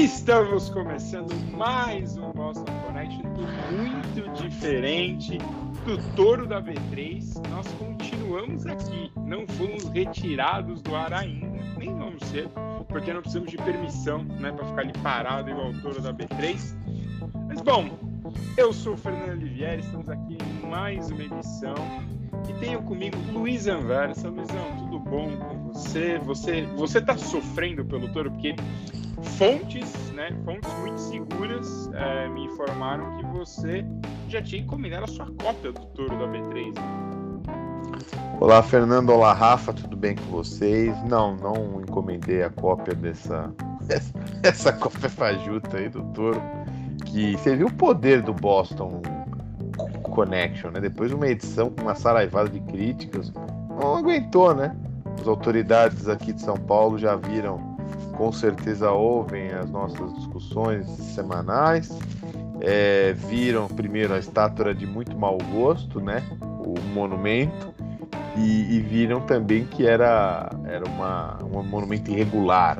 Estamos começando mais um Boston Connection muito diferente do Toro da V3. Nós continuamos aqui, não fomos retirados do ar ainda, nem vamos ser, porque não precisamos de permissão né, para ficar ali parado igual o Toro da V3. Mas bom, eu sou o Fernando Olivieri, estamos aqui em mais uma edição e tenho comigo Luiz Anversa. Luizão, tudo bom com você? Você você está sofrendo pelo Toro porque fontes, né, fontes muito seguras é, me informaram que você já tinha encomendado a sua cópia do Toro da B3. Olá, Fernando. Olá, Rafa. Tudo bem com vocês? Não, não encomendei a cópia dessa essa cópia fajuta aí do Toro. Que você viu o poder do Boston Connection, né? Depois de uma edição com uma saraivada de críticas, não aguentou, né? As autoridades aqui de São Paulo já viram com certeza ouvem as nossas discussões semanais. É, viram primeiro a estátua de muito mau gosto, né? O monumento. E, e viram também que era, era uma, um monumento irregular.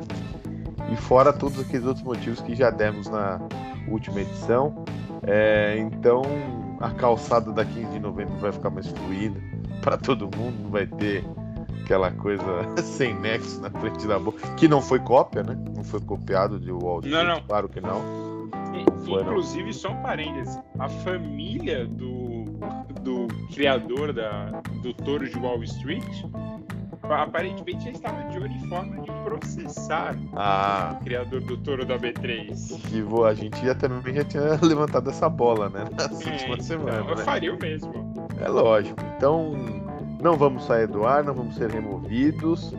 E fora todos aqueles outros motivos que já demos na última edição. É, então a calçada da 15 de novembro vai ficar mais fluida para todo mundo, não vai ter aquela coisa sem nexo na frente da boca, que não foi cópia, né? Não foi copiado de Wall Street, não, não. claro que não. inclusive, não. só um parênteses, a família do, do criador da, do touro de Wall Street aparentemente já estava de olho em forma de processar ah, o criador do touro da B3. Que vou, a gente já também já tinha levantado essa bola, né? Nas é, últimas então, semanas. Eu né? faria o mesmo. É lógico. Então, não vamos sair do ar, não vamos ser removidos,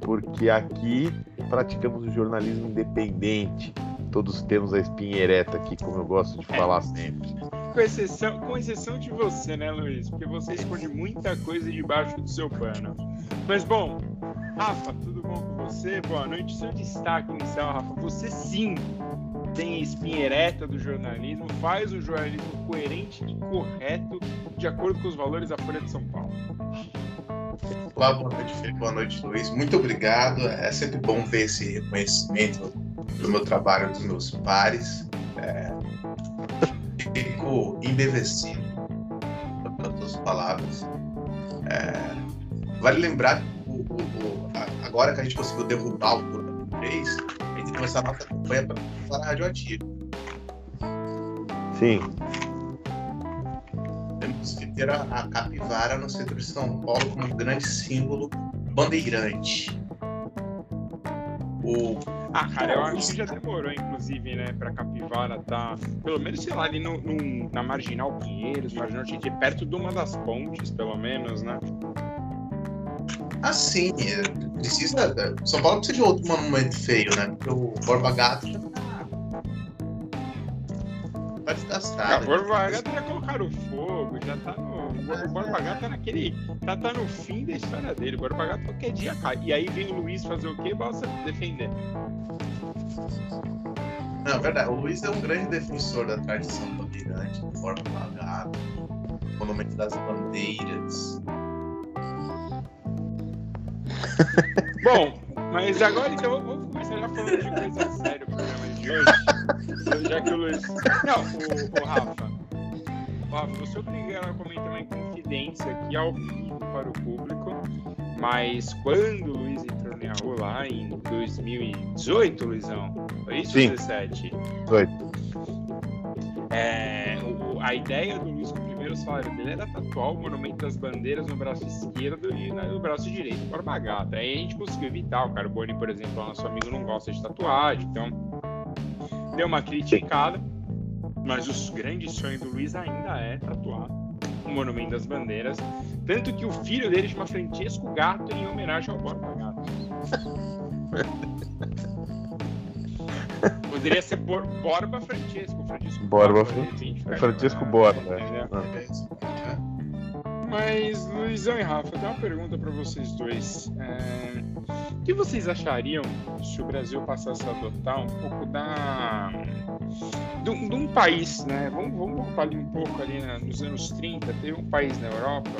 porque aqui praticamos o jornalismo independente. Todos temos a espinha ereta aqui, como eu gosto de falar é. sempre. Com exceção, com exceção de você, né, Luiz? Porque você esconde muita coisa debaixo do seu pano. Mas bom, Rafa, tudo bom com você? Boa noite. Seu destaque inicial, Rafa. Você sim tem a espinha ereta do jornalismo, faz um jornalismo coerente e correto de acordo com os valores da Folha de São Paulo. Olá, boa noite, Felipe. Boa noite, Luiz. Muito obrigado. É sempre bom ver esse reconhecimento do meu trabalho dos meus pares. É... Fico embevecido com as palavras. É... Vale lembrar que o, o, agora que a gente conseguiu derrubar o Turno 3, a gente começar a nossa campanha para a radioativa. Sim ter a, a capivara no centro de São Paulo como um grande símbolo bandeirante. O... Ah, cara, eu acho que já demorou, inclusive, né, pra Capivara tá, pelo menos, sei lá, ali no, no na Marginal Pinheiros, Marginal Tietê, perto de uma das pontes, pelo menos, né? Ah, sim, é, precisa, São Paulo precisa de outro monumento feio, né, porque o Borba Gato já tá desgastado. O Borba já colocaram fogo, já tá no. O Borba Gato tá naquele. Já tá no fim da história dele. O Borba Gato qualquer dia cai. E aí vem o Luiz fazer o quê? Basta defender. Não, é verdade. O Luiz é um grande defensor da tradição bandeirante, do Borba Gato, monumento das bandeiras. Bom, mas agora então vamos começar já falando de coisa séria o programa de hoje. Já que o Luiz. Não, o, o Rafa. O Rafa, você é obrigado a comentar uma inconfidência aqui ao vivo para o público. Mas quando o Luiz entrou na rua lá em 2018, Luizão? Foi isso? Sim. 17? 18. É, o, a ideia do Luiz primeiro salário dele era tatuar o monumento das bandeiras no braço esquerdo e no braço direito, Borba Gata. Aí a gente conseguiu evitar. O Carbone, por exemplo, nosso amigo, não gosta de tatuagem, então deu uma criticada. Mas o grande sonho do Luiz ainda é tatuar o monumento das bandeiras. Tanto que o filho dele chama Francesco Gato em homenagem ao Borba Gato. Poderia ser Bor Borba Francesco. Francisco Borba, Borba Francisco Borba. Né? Ah. Mas, Luizão e Rafa, eu tenho uma pergunta para vocês dois. É... O que vocês achariam se o Brasil passasse a adotar um pouco da. de um, de um país, né? Vamos, vamos ali um pouco ali né? nos anos 30, teve um país na Europa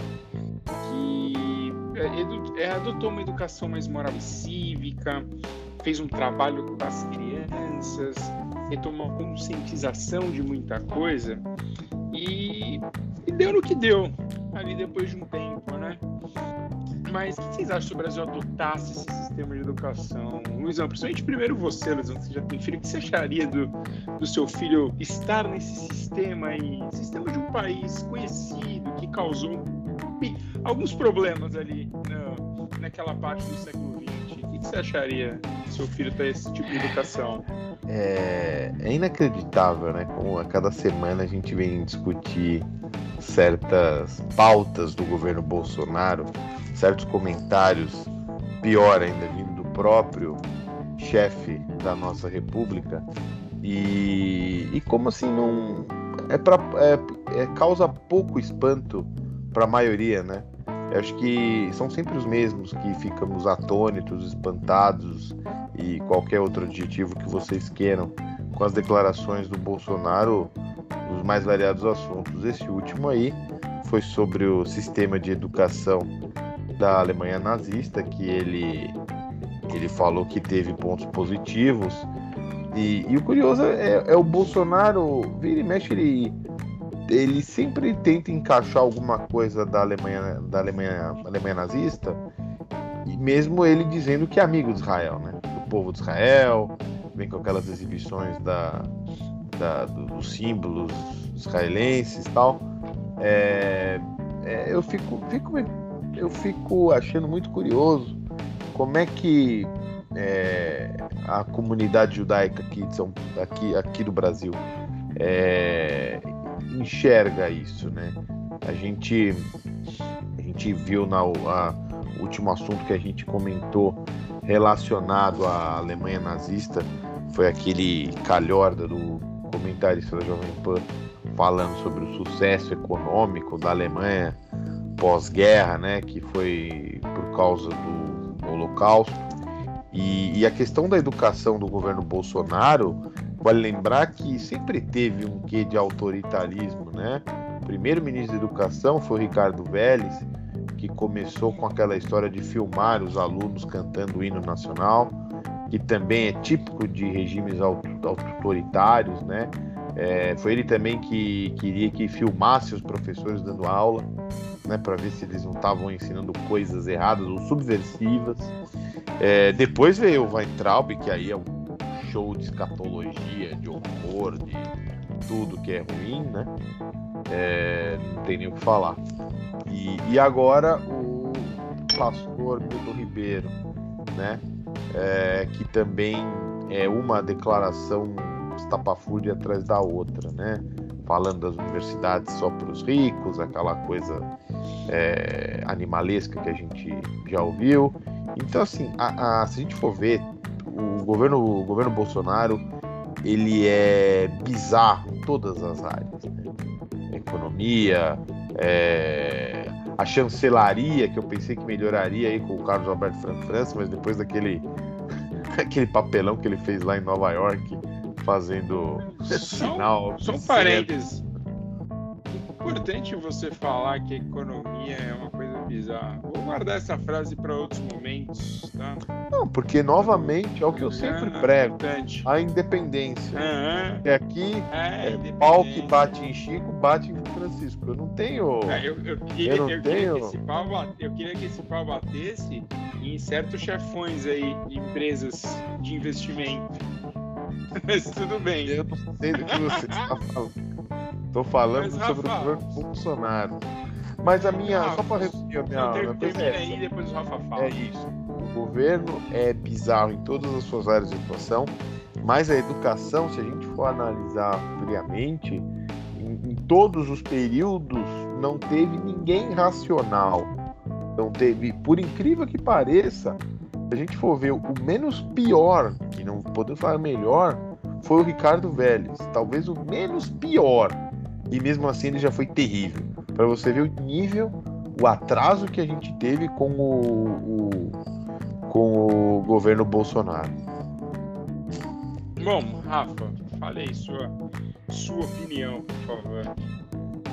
que edu, é, adotou uma educação mais moral e cívica, fez um trabalho com as crianças, retomou a conscientização de muita coisa e, e deu no que deu ali depois de um tempo, né? Mas o que vocês acham se o Brasil adotasse esse sistema de educação? Luizão, principalmente primeiro você, Luizão, que você já tem filho, o que você acharia do, do seu filho estar nesse sistema aí? Sistema de um país conhecido, que causou alguns problemas ali na, naquela parte do século XX. O que você acharia se seu filho ter esse tipo de educação? É, é inacreditável, né? Como a cada semana a gente vem discutir certas pautas do governo Bolsonaro certos comentários, pior ainda, vindo do próprio chefe da nossa república. E, e como assim não. É, pra, é, é causa pouco espanto para a maioria, né? Eu acho que são sempre os mesmos que ficamos atônitos, espantados e qualquer outro adjetivo que vocês queiram com as declarações do Bolsonaro nos mais variados assuntos. Esse último aí foi sobre o sistema de educação da Alemanha nazista, que ele, ele falou que teve pontos positivos. E, e o curioso é, é, o Bolsonaro, vira e mexe, ele, ele sempre tenta encaixar alguma coisa da Alemanha, da Alemanha, Alemanha nazista, e mesmo ele dizendo que é amigo de Israel, né? Do povo de Israel, vem com aquelas exibições da, da dos símbolos israelenses e tal. É, é, eu fico, fico eu fico achando muito curioso como é que é, a comunidade judaica aqui, de São, aqui, aqui do Brasil é, enxerga isso, né? A gente, a gente viu na a, último assunto que a gente comentou relacionado à Alemanha nazista foi aquele calhorda do comentarista da Jovem Pan falando sobre o sucesso econômico da Alemanha pós-guerra, né, que foi por causa do Holocausto. E, e, a questão da educação do governo Bolsonaro, vale lembrar que sempre teve um quê de autoritarismo, né? O primeiro ministro da Educação foi o Ricardo Vélez, que começou com aquela história de filmar os alunos cantando o hino nacional, que também é típico de regimes autoritários, né? É, foi ele também que queria que filmasse os professores dando aula né, para ver se eles não estavam ensinando coisas erradas ou subversivas. É, depois veio o Weintraub, que aí é um show de escatologia, de horror, de tudo que é ruim, né? É, não tem nem o que falar. E, e agora o pastor Milton Ribeiro, né? É, que também é uma declaração estapafúrdia atrás da outra, né? Falando das universidades só para os ricos, aquela coisa é, animalesca que a gente já ouviu. Então, assim, a, a, se a gente for ver, o governo, o governo Bolsonaro ele é bizarro em todas as áreas. Né? Economia, é, a chancelaria, que eu pensei que melhoraria aí com o Carlos Alberto França, mas depois daquele aquele papelão que ele fez lá em Nova York, fazendo sinal. Só um parênteses importante você falar que a economia é uma coisa bizarra. Vou guardar essa frase para outros momentos, tá? Não, porque novamente é o que eu sempre ah, prego: importante. a independência. É aqui é, é pau que bate em Chico, bate em Francisco. Eu não tenho. É, eu, eu, queria, eu, eu, tenho... que esse pau, eu queria que esse pau batesse em certos chefões aí de empresas de investimento. Mas tudo bem. Eu não sei do que você está falando. Tô falando Mas, sobre Rafa, o governo Bolsonaro. Mas a minha. Rafa, só para resumir a minha. minha termina é aí depois o Rafa fala. É isso. O governo é bizarro em todas as suas áreas de atuação, mas a educação, se a gente for analisar friamente, em, em todos os períodos não teve ninguém racional. Não teve, por incrível que pareça, a gente for ver o menos pior, e não podemos falar melhor, foi o Ricardo Vélez. Talvez o menos pior e mesmo assim ele já foi terrível. Para você ver o nível, o atraso que a gente teve com o, o com o governo Bolsonaro. Bom, Rafa, fale aí sua, sua opinião, por favor.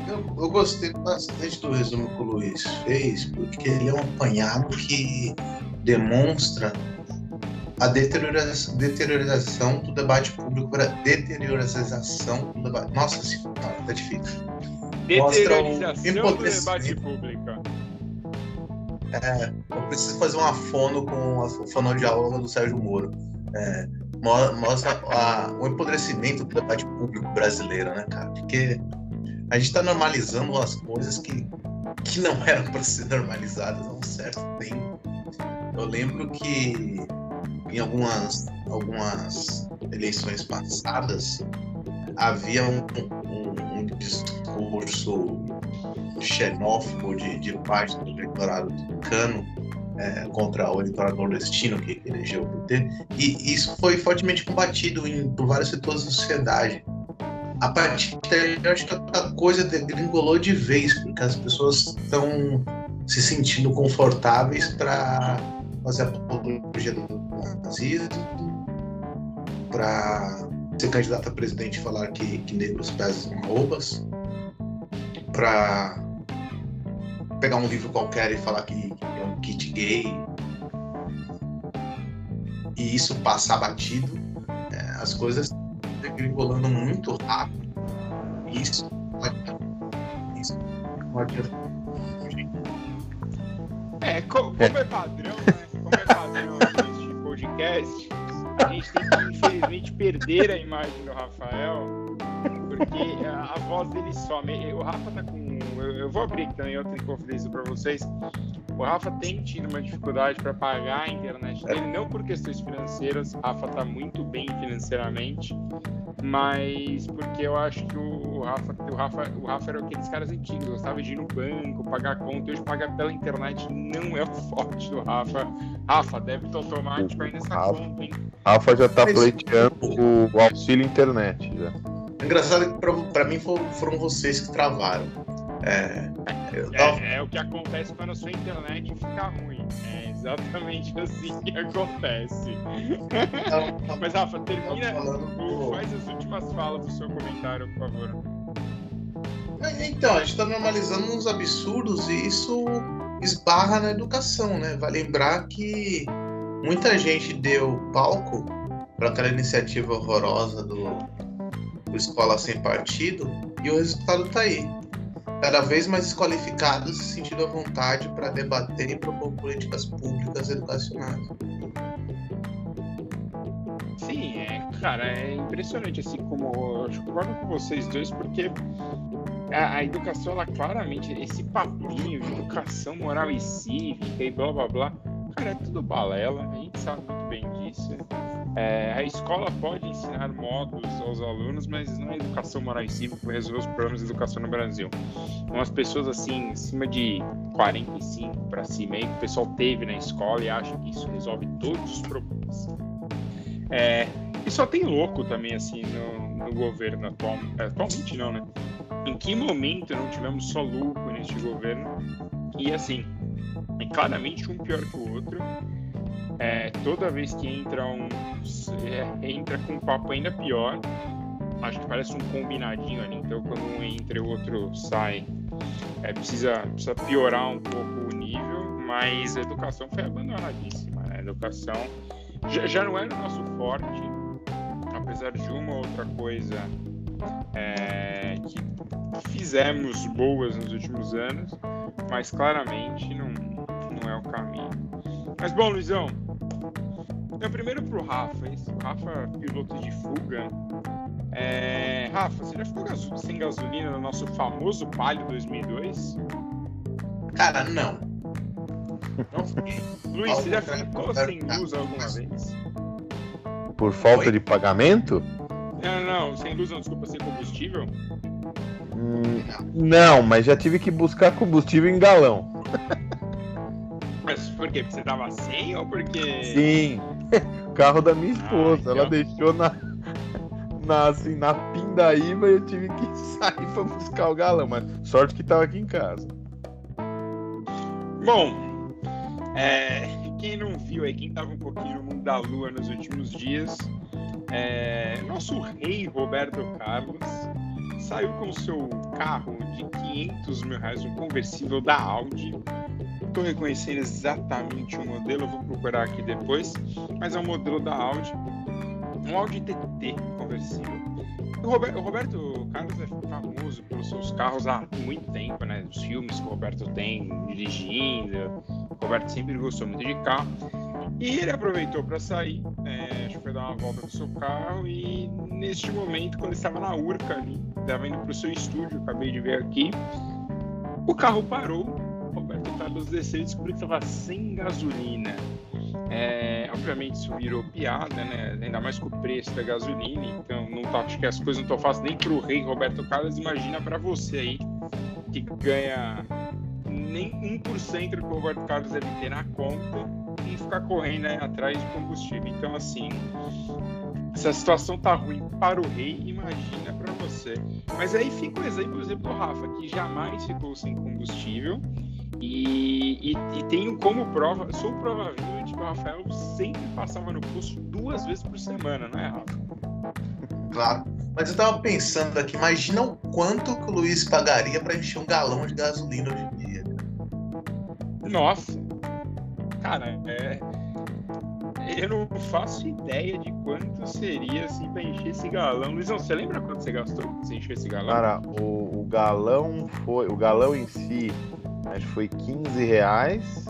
Eu, eu gostei bastante do resumo que o Luiz fez, porque ele é um apanhado que demonstra a deteriorização, deteriorização do debate público, a deteriorização do debate. Nossa senhora, tá difícil. Deteriorização do debate público. É, eu preciso fazer uma fono com a fonoaudióloga do Sérgio Moro. É, mostra a, o empodrecimento do debate público brasileiro, né, cara? Porque a gente está normalizando as coisas que, que não eram para ser normalizadas há um certo tempo. Eu lembro que em algumas, algumas eleições passadas havia um, um, um discurso xenófobo de, de parte do eleitorado cano é, contra o eleitorado nordestino que elegeu o PT, e isso foi fortemente combatido em, por vários setores da sociedade. A partir daí, eu acho que a coisa degringolou de vez, porque as pessoas estão se sentindo confortáveis para fazer apologia do nazismo, para ser candidato a presidente e falar que, que negros pesam roubas, para pegar um livro qualquer e falar que é um kit gay. E isso passar batido, é, as coisas degringolando muito rápido. Isso isso pode é, como é padrão, né? Como é padrão neste podcast, a gente tem que, infelizmente, perder a imagem do Rafael, porque a, a voz dele some. O Rafa tá com eu, eu vou abrir também outra inconfidência para vocês. O Rafa tem tido uma dificuldade para pagar a internet dele, não por questões financeiras. O Rafa está muito bem financeiramente, mas porque eu acho que o Rafa, o Rafa, o Rafa era aqueles caras antigos, gostava de ir no banco, pagar conta. Hoje pagar pela internet não é o forte do Rafa. Rafa, débito automático aí nessa Rafa, conta, hein? Rafa já está pleiteando o auxílio internet já. Engraçado que para mim foram vocês que travaram. É, tava... é, é, o que acontece quando a sua internet fica ruim. É exatamente assim que acontece. Mas, Rafa, termina. Faz as últimas falas do seu comentário, por favor. Então, a gente está normalizando uns absurdos e isso esbarra na educação, né? Vai lembrar que muita gente deu palco para aquela iniciativa horrorosa do, do Escola Sem Partido e o resultado está aí cada vez mais qualificados se sentindo à vontade para debater e propor políticas públicas educacionais. Sim, é, cara, é impressionante, assim, como eu concordo com vocês dois, porque a, a, educação, ela claramente, esse papinho de educação moral e cívica e blá blá blá, cara, é tudo balela, a gente sabe muito bem disso. É, a escola pode ensinar modos aos alunos, mas não é educação moral e cívica para resolver os problemas de educação no Brasil. Umas pessoas assim, acima de 45 para cima, aí, que o pessoal teve na escola e acha que isso resolve todos os problemas. É, e só tem louco também, assim, no, no governo atual, atualmente não, né? Em que momento não tivemos só louco neste governo? E assim, é claramente um pior que o outro é, toda vez que entra um. É, entra com um papo ainda pior. Acho que parece um combinadinho ali. Então, quando um entra e o outro sai, é, precisa, precisa piorar um pouco o nível. Mas a educação foi abandonadíssima. Né? A educação já, já não era o nosso forte, apesar de uma outra coisa é, que fizemos boas nos últimos anos, mas claramente não, não é o caminho. Mas bom, Luizão, então, primeiro pro Rafa, esse Rafa piloto de fuga. É... Rafa, você já ficou sem gasolina no nosso famoso Palio 2002? Cara, não. Não fiquei. Luiz, você já ficou sem luz alguma vez? Por falta Oi? de pagamento? Não, não, sem luz não, desculpa, sem combustível? Hum, não, mas já tive que buscar combustível em galão. Mas por quê? Porque você tava sem ou porque. Sim, carro da minha esposa. Ah, então... Ela deixou na, na, assim, na pindaíba e eu tive que sair pra buscar o galão. Mas sorte que tava aqui em casa. Bom, é, quem não viu aí, quem tava um pouquinho no mundo da lua nos últimos dias, é, nosso rei Roberto Carlos saiu com seu carro de 500 mil reais, um conversível da Audi. Estou reconhecendo exatamente o modelo, vou procurar aqui depois, mas é um modelo da Audi, um Audi TT conversível. O Roberto, o Roberto Carlos é famoso pelos seus carros há muito tempo, né? Os filmes que o Roberto tem dirigindo, o Roberto sempre gostou muito de carro. E ele aproveitou para sair, é, acho que foi dar uma volta no seu carro e neste momento, quando estava na Urca ali, estava indo para o seu estúdio, acabei de ver aqui, o carro parou, o Roberto Carlos desceu e descobriu que estava sem gasolina. É, obviamente isso virou piada, né? Ainda mais com o preço da gasolina, então acho que as coisas não estão fáceis nem para o rei Roberto Carlos, imagina para você aí que ganha nem 1% do que o Roberto Carlos deve ter na conta e ficar correndo né, atrás de combustível. Então, assim, se a situação tá ruim para o rei, imagina para você. Mas aí fica o exemplo, por exemplo, do Rafa, que jamais ficou sem combustível. E, e, e tenho como prova, sou prova de que o Rafael sempre passava no posto duas vezes por semana, não é, Rafa? Claro. Mas eu tava pensando aqui, imagina o quanto que o Luiz pagaria para encher um galão de gasolina hoje em dia. Nossa, cara, é. Eu não faço ideia de quanto seria assim pra encher esse galão. Luizão, você lembra quanto você gastou pra você encher esse galão? Cara, o, o galão foi. O galão em si, acho que foi 15 reais,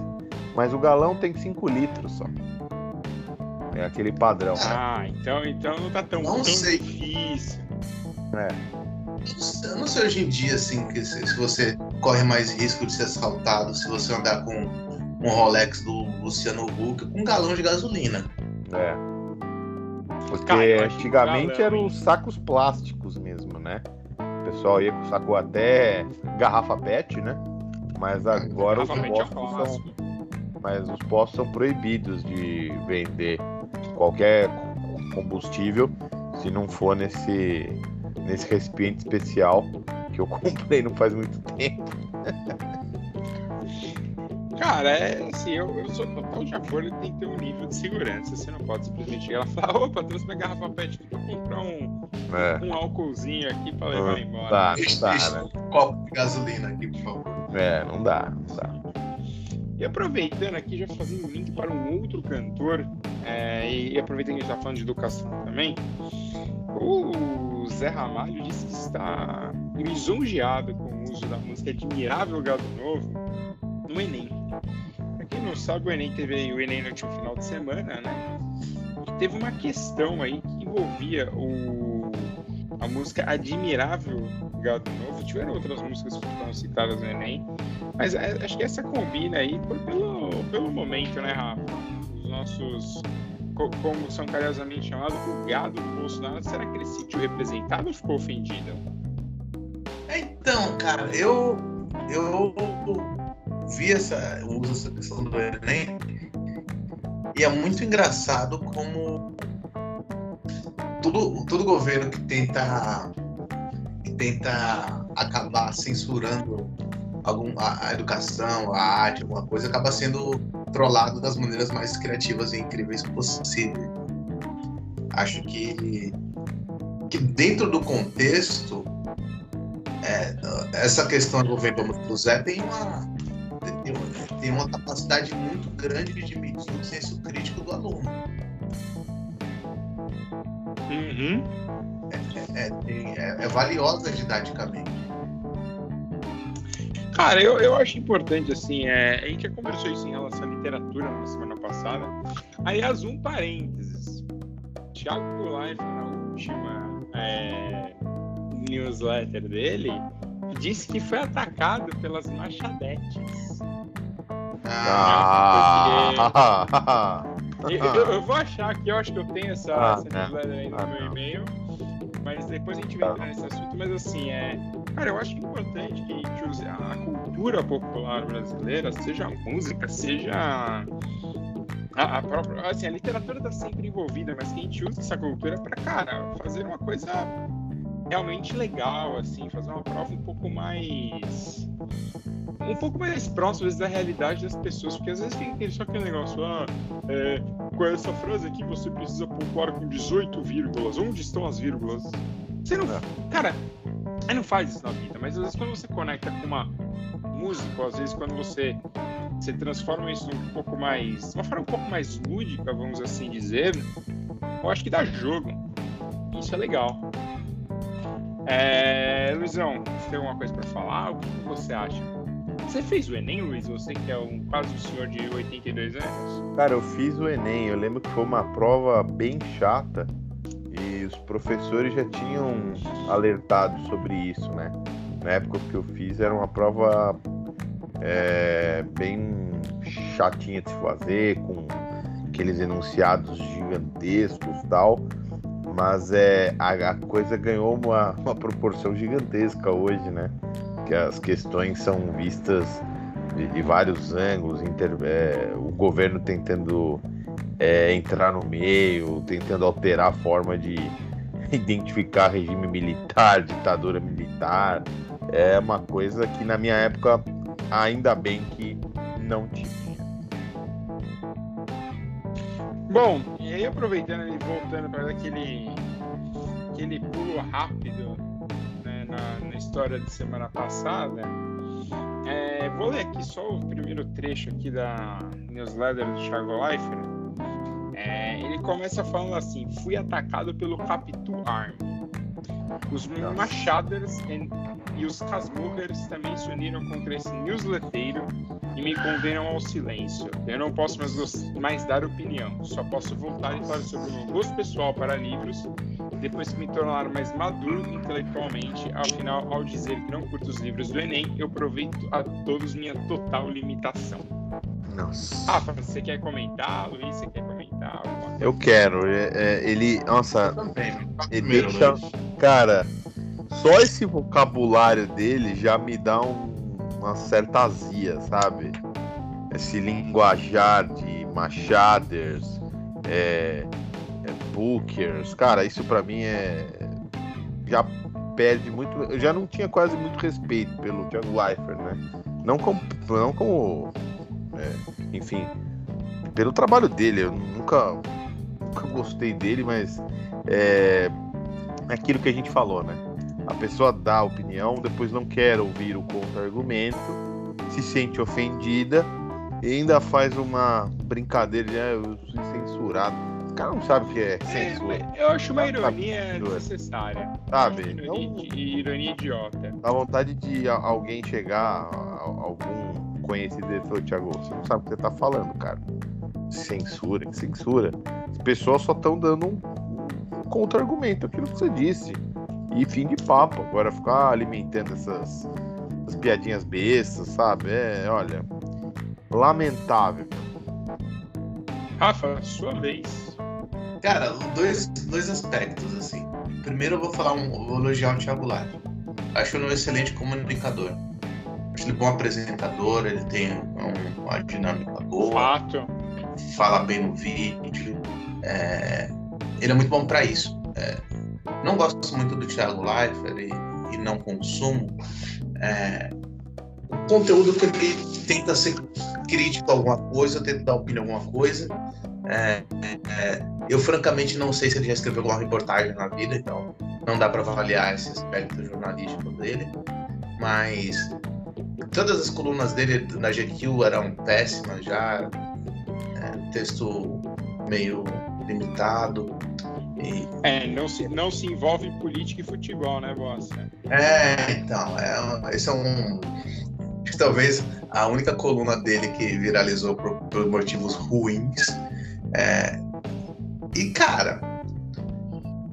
mas o galão tem 5 litros só. É aquele padrão. Ah, então, então não tá tão, Não tão sei. difícil. É. Eu não sei hoje em dia, assim, que se, se você corre mais risco de ser assaltado se você andar com um Rolex do Luciano Huck com um galão de gasolina. É. Porque Cara, antigamente galão, eram hein? sacos plásticos mesmo, né? O pessoal ia com saco até garrafa PET, né? Mas agora os PET é postos são, mas os postos são proibidos de vender qualquer combustível se não for nesse nesse recipiente especial que eu comprei não faz muito tempo. Cara, é assim, eu, eu sou total de acordo que tem que ter um nível de segurança. Você não pode simplesmente chegar lá e falar, opa, trouxe minha garrafa PET aqui pra comprar um, É, um álcoolzinho aqui pra levar não embora. dá, não dá, né? um copo de gasolina aqui, por favor. É, não dá, não dá. E aproveitando aqui, já fazendo um link para um outro cantor, é, e aproveitando que a gente está falando de educação também, o Zé Ramalho disse que está lisonjeado com o uso da música Admirável Gado Novo no Enem. Para quem não sabe, o Enem teve o Enem no último final de semana, né? E teve uma questão aí que envolvia o, a música Admirável Gado Novo. Tiveram outras músicas que foram citadas no Enem, mas é, acho que essa combina aí por- pelo, pelo momento, né, Rafa? Os nossos, co- como são carinhosamente chamados, o gado do Bolsonaro, será que ele se sentiu representado ou ficou ofendido? Então, cara, eu, eu vi essa, uso essa questão do Enem e é muito engraçado como todo, todo governo que tenta, que tenta acabar censurando algum, a, a educação, a arte, alguma coisa, acaba sendo trollado das maneiras mais criativas e incríveis possível. Acho que, que dentro do contexto é, essa questão a música do Zé tem uma, tem uma, tem uma capacidade muito grande de medir o senso crítico do aluno. Uhum. É, tem- é- é valiosa didaticamente. Cara, eu, eu acho importante, assim, é, a gente já conversou isso em relação à literatura na semana passada. Aliás, um parênteses. Thiago Life, na última é, newsletter dele, disse que foi atacado pelas machadetes. Ah, Eu, eu- eu vou achar que eu acho que eu tenho essa, Ah, essa é. newsletter aí no Ah, meu e-mail. Mas depois a gente vai Tá. entrar nesse assunto. Mas assim, é. Cara, eu acho importante que a gente use a cultura popular brasileira, seja a música, seja a, a própria. Assim, a literatura tá sempre envolvida, mas que a gente use essa cultura pra, cara, fazer uma coisa realmente legal, assim, fazer uma prova um pouco mais. Um pouco mais próximo às vezes, da realidade das pessoas, porque às vezes fica aquele- só aquele negócio, ah, é, com essa frase aqui você precisa pontuar com 18 vírgulas. Onde estão as vírgulas? Você não. É. Cara, Aí não faz isso na vida, mas às vezes quando você conecta com uma música, às vezes quando você, você transforma isso um pouco mais. uma forma um pouco mais lúdica, vamos assim dizer, eu acho que dá jogo. Isso é legal. É, Luizão, você tem alguma coisa para falar? O que você acha? Você fez o Enem, Luiz? Você que é um, quase um senhor de 82 anos? Cara, eu fiz o Enem. Eu lembro que foi uma prova bem chata e os professores já tinham alertado sobre isso, né? Na época que eu fiz era uma prova é, bem chatinha de se fazer, com aqueles enunciados gigantescos tal. Mas é, a, a coisa ganhou uma, uma proporção gigantesca hoje, né? Que as questões são vistas de, de vários ângulos, inter, é, o governo tentando é, entrar no meio, tentando alterar a forma de identificar regime militar, ditadura militar. É uma coisa que na minha época ainda bem que não tinha. Bom, e aí aproveitando e voltando para aquele, aquele pulo rápido né, na, na, história de semana passada, é, vou ler aqui só o primeiro trecho aqui da newsletter do Thiago Leifert. É, ele começa falando assim: fui atacado pelo Capitu Army. Os Machaders e os Casmuggers também se uniram contra esse newsletteiro e me condenam ao silêncio. Eu não posso mais, mais dar opinião, só posso voltar e falar sobre o meu gosto pessoal para livros depois que me tornaram mais maduro intelectualmente. Afinal, ao dizer que não curto os livros do Enem, eu aproveito a todos minha total limitação. Nossa. Ah, você quer comentar, Luiz? Você quer comentar? Eu quero. É, é, ele. Nossa. Ele deixa. Cara, só esse vocabulário dele já me dá um, uma certa azia, sabe? Esse linguajar de machaders, é, é bookers, cara, isso para mim é já perde muito. Eu já não tinha quase muito respeito pelo Thiago Leifert, né? Não como, não como, é, enfim, pelo trabalho dele. Eu nunca, nunca gostei dele, mas é, é aquilo que a gente falou, né? A pessoa dá a opinião, depois não quer ouvir o contra-argumento, se sente ofendida e ainda faz uma brincadeira de ah, eu fui censurado. O cara não sabe o que é, é censura. É, eu acho uma ironia desnecessária. Sabe? Ironia, então, ironia idiota. Dá vontade de alguém chegar, algum conhecido dele falou, Thiago, você não sabe o que você tá falando, cara. Censura, censura. As pessoas só estão dando um, um contra-argumento, aquilo que você disse. E fim de papo. Agora ficar alimentando essas, essas piadinhas bestas, sabe? É, olha, lamentável. Rafa, sua vez. Cara, dois, dois aspectos, assim. Primeiro eu vou falar um, vou elogiar o Thiago Live. Acho ele um excelente comunicador. Ele bom apresentador, ele tem um, uma dinâmica boa. Fato. Fala bem no vídeo. É, ele é muito bom para isso. É, não gosto muito do Thiago Leifert e, e não consumo. É, o conteúdo que ele tenta ser crítico a alguma coisa, tenta dar opinião a alguma coisa. É, é, eu francamente não sei se ele já escreveu alguma reportagem na vida, então não dá para avaliar esse aspecto jornalístico dele. Mas todas as colunas dele na GQ eram péssimas já, é, texto meio limitado. E... É, não se, não se envolve em política e futebol, né, Bossa? É, então, é, esse é um. Acho que talvez a única coluna dele que viralizou por, por motivos ruins. É, e, cara,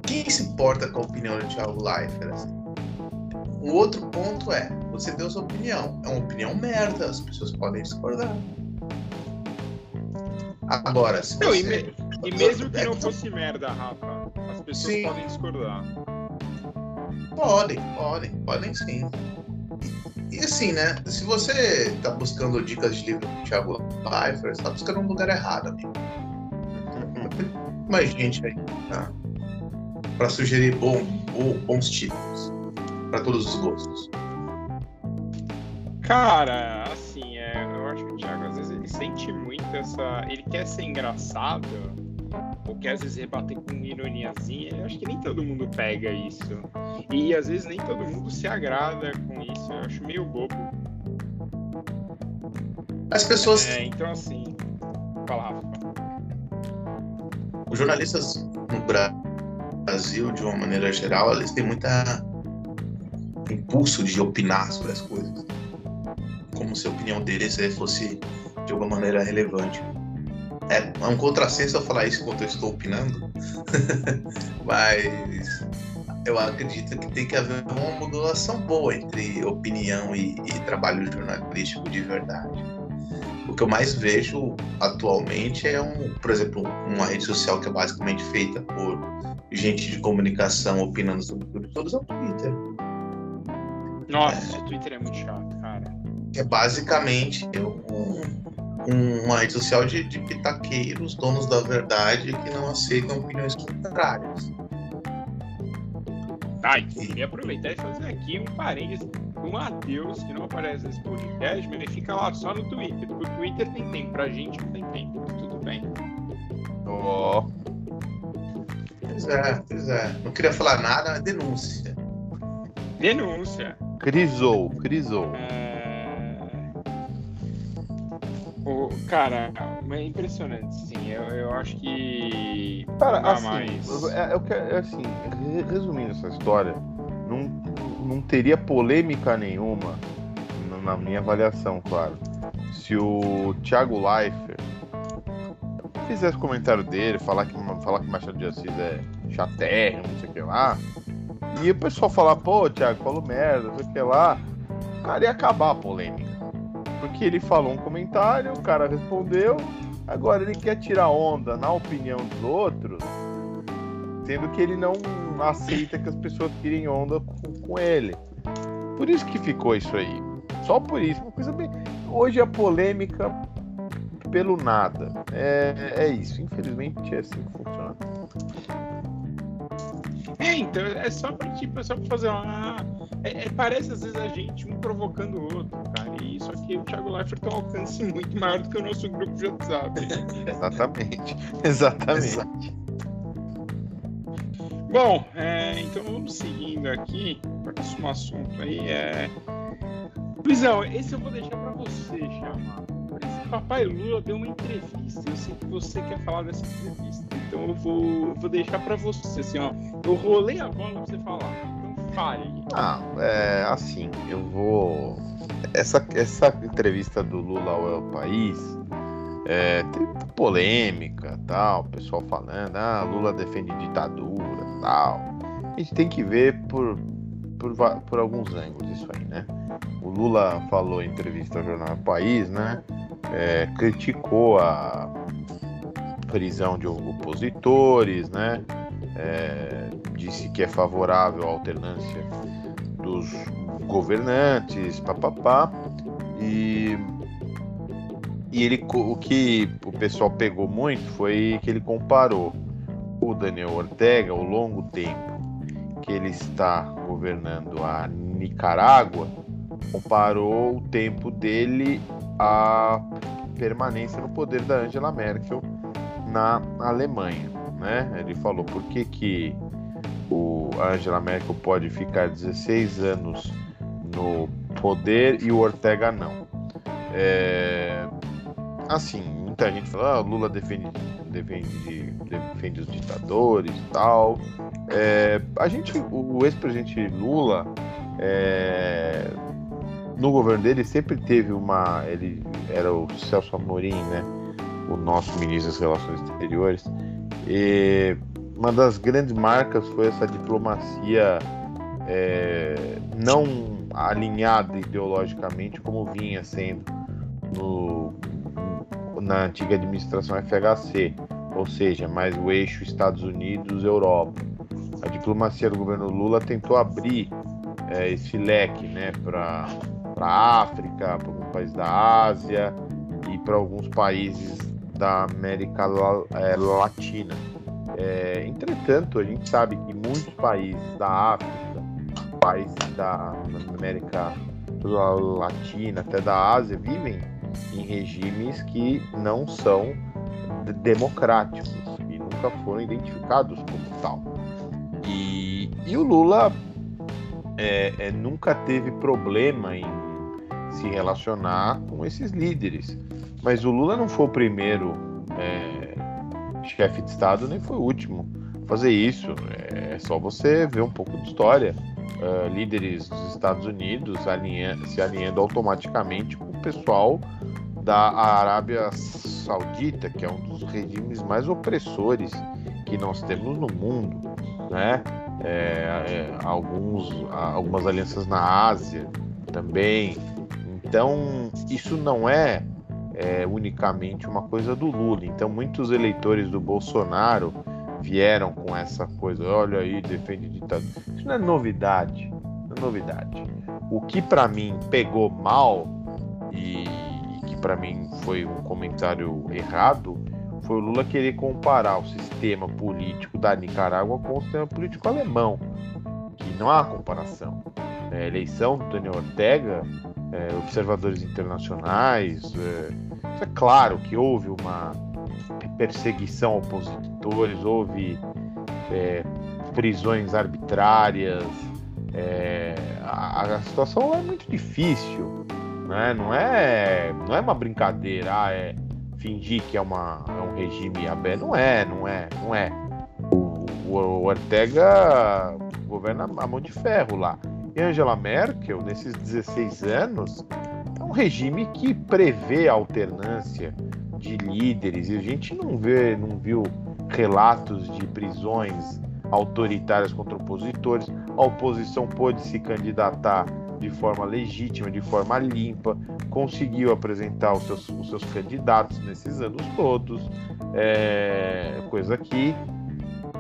quem se importa com a opinião de Thiago Leifert? Assim? Um outro ponto é, você deu sua opinião. É uma opinião merda, as pessoas podem discordar. Agora, se não, você... e, e, mesmo que não fosse merda, Rafa, as pessoas sim. podem discordar. Podem, podem, podem sim. E, e, assim, né? Se você tá buscando dicas de livro do Thiago Leifert, você tá buscando um lugar errado, amigo. mais gente aí, tá? Pra sugerir bom, bons títulos. Pra todos os gostos. Cara, assim, é, eu acho que o Thiago às vezes ele sente muito essa. Ele quer ser engraçado ou quer às vezes rebater com ironiazinha, eu acho que nem todo mundo pega isso. E às vezes nem todo mundo se agrada com isso, eu acho meio bobo. As pessoas. É, então assim. Fala, Rafa. Os jornalistas no Brasil, de uma maneira geral, eles têm muita impulso de opinar sobre as coisas. Como se a opinião deles fosse de alguma maneira relevante. É, é um contrassenso eu falar isso enquanto eu estou opinando, mas eu acredito que tem que haver uma modulação boa entre opinião e, e trabalho jornalístico de verdade. O que eu mais vejo atualmente é um, por exemplo, uma rede social que é basicamente feita por gente de comunicação opinando sobre tudo, todos é o Twitter. Nossa, é. o Twitter é muito chato. É basicamente um, um, uma rede social de, de pitaqueiros, donos da verdade, que não aceitam opiniões contrárias. Ah, queria aproveitar e fazer aqui um parênteses o Matheus, que não aparece nesse podcast, mas ele fica lá só no Twitter. Porque o Twitter tem tempo, pra gente não tem tempo, tudo bem. Ó. Oh. Pois é, pois é. Não queria falar nada, mas denúncia. Denúncia. Crisou, crisou. É... O, cara, é impressionante, sim. Eu, eu acho que. Cara, assim, mais... é, eu quero, é assim, resumindo essa história, não, não teria polêmica nenhuma, na minha avaliação, claro, se o Thiago Leifert fizesse comentário dele, falar que, falar que Machado de Assis é chatérrimo, não sei o que lá, e o pessoal falar, pô, Thiago, falou merda, não sei o que lá, o cara ia acabar a polêmica. Porque ele falou um comentário, o cara respondeu, agora ele quer tirar onda na opinião dos outros, sendo que ele não aceita que as pessoas tirem onda com, com ele. Por isso que ficou isso aí. Só por isso. Uma coisa bem. Hoje a polêmica pelo nada. É, é isso. Infelizmente é assim que funciona. É, então é só pra, tipo, é só pra fazer uma. É, é, parece às vezes a gente um provocando o outro, cara. E isso aqui o Thiago Leifert tem um alcance muito maior do que o nosso grupo de WhatsApp. Exatamente. Exatamente. Bom, é, então vamos seguindo aqui. Próximo assunto aí é. Luizão, esse eu vou deixar pra você chamar. Esse Papai Lula deu uma entrevista. Eu sei que você quer falar dessa entrevista. Então eu vou, vou deixar pra você, assim, ó. Eu rolei a bola pra você falar. Fale. Ah, é assim, eu vou. Essa, essa entrevista do Lula ao El País é, tem polêmica, tal, o pessoal falando, ah, Lula defende ditadura, tal. A gente tem que ver por, por, por alguns ângulos isso aí, né? O Lula falou em entrevista ao jornal País, né? É, criticou a prisão de opositores, né? É, disse que é favorável à alternância dos governantes, papapá. E, e ele, o que o pessoal pegou muito foi que ele comparou o Daniel Ortega, ao longo tempo que ele está governando a Nicarágua, comparou o tempo dele à permanência no poder da Angela Merkel na Alemanha. Né? Ele falou por que, que o Angela Merkel pode ficar 16 anos no poder e o Ortega não. É... Assim, muita gente fala, ah, Lula defende, defende, defende os ditadores e tal. É... A gente, o ex-presidente Lula, é... no governo dele sempre teve uma, ele era o Celso Amorim, né? O nosso ministro das Relações Exteriores. E uma das grandes marcas foi essa diplomacia é, não alinhada ideologicamente como vinha sendo no, na antiga administração FHC, ou seja, mais o eixo Estados Unidos-Europa. A diplomacia do governo Lula tentou abrir é, esse leque né, para a África, para alguns países da Ásia e para alguns países da América é, Latina. É, entretanto, a gente sabe que muitos países da África, países da América Latina, até da Ásia, vivem em regimes que não são democráticos e nunca nunca foram identificados como tal. E, e o Lula é, é, nunca teve problema em se relacionar com esses líderes. Mas o Lula não foi o primeiro é, chefe de Estado, nem foi o último a fazer isso. É só você ver um pouco de história. Uh, líderes dos Estados Unidos alinha, se alinhando automaticamente com o pessoal da Arábia Saudita, que é um dos regimes mais opressores que nós temos no mundo, né? É, é, alguns, algumas alianças na Ásia também. Então, isso não é, é unicamente uma coisa do Lula. Então, muitos eleitores do Bolsonaro vieram com essa coisa, olha aí, defende ditadura. Isso não é novidade, não é novidade. O que para mim pegou mal e que para mim foi um comentário errado foi o Lula querer comparar o sistema político da Nicarágua com o sistema político alemão, que não há comparação. A eleição do Daniel Ortega, é, observadores internacionais, é, é claro que houve uma perseguição a opositores, houve é, prisões arbitrárias, é, a, a, situação é muito difícil, né? não, é, não é uma brincadeira, ah, é fingir que é, uma, é um regime aberto, não é, não é, não é. O, o, o Ortega governa a mão de ferro lá. E Angela Merkel, nesses 16 anos, é um regime que prevê a alternância de líderes e a gente não vê, não viu relatos de prisões autoritárias contra opositores. A oposição pôde se candidatar de forma legítima, de forma limpa, conseguiu apresentar os seus, os seus candidatos nesses anos todos, é, coisa que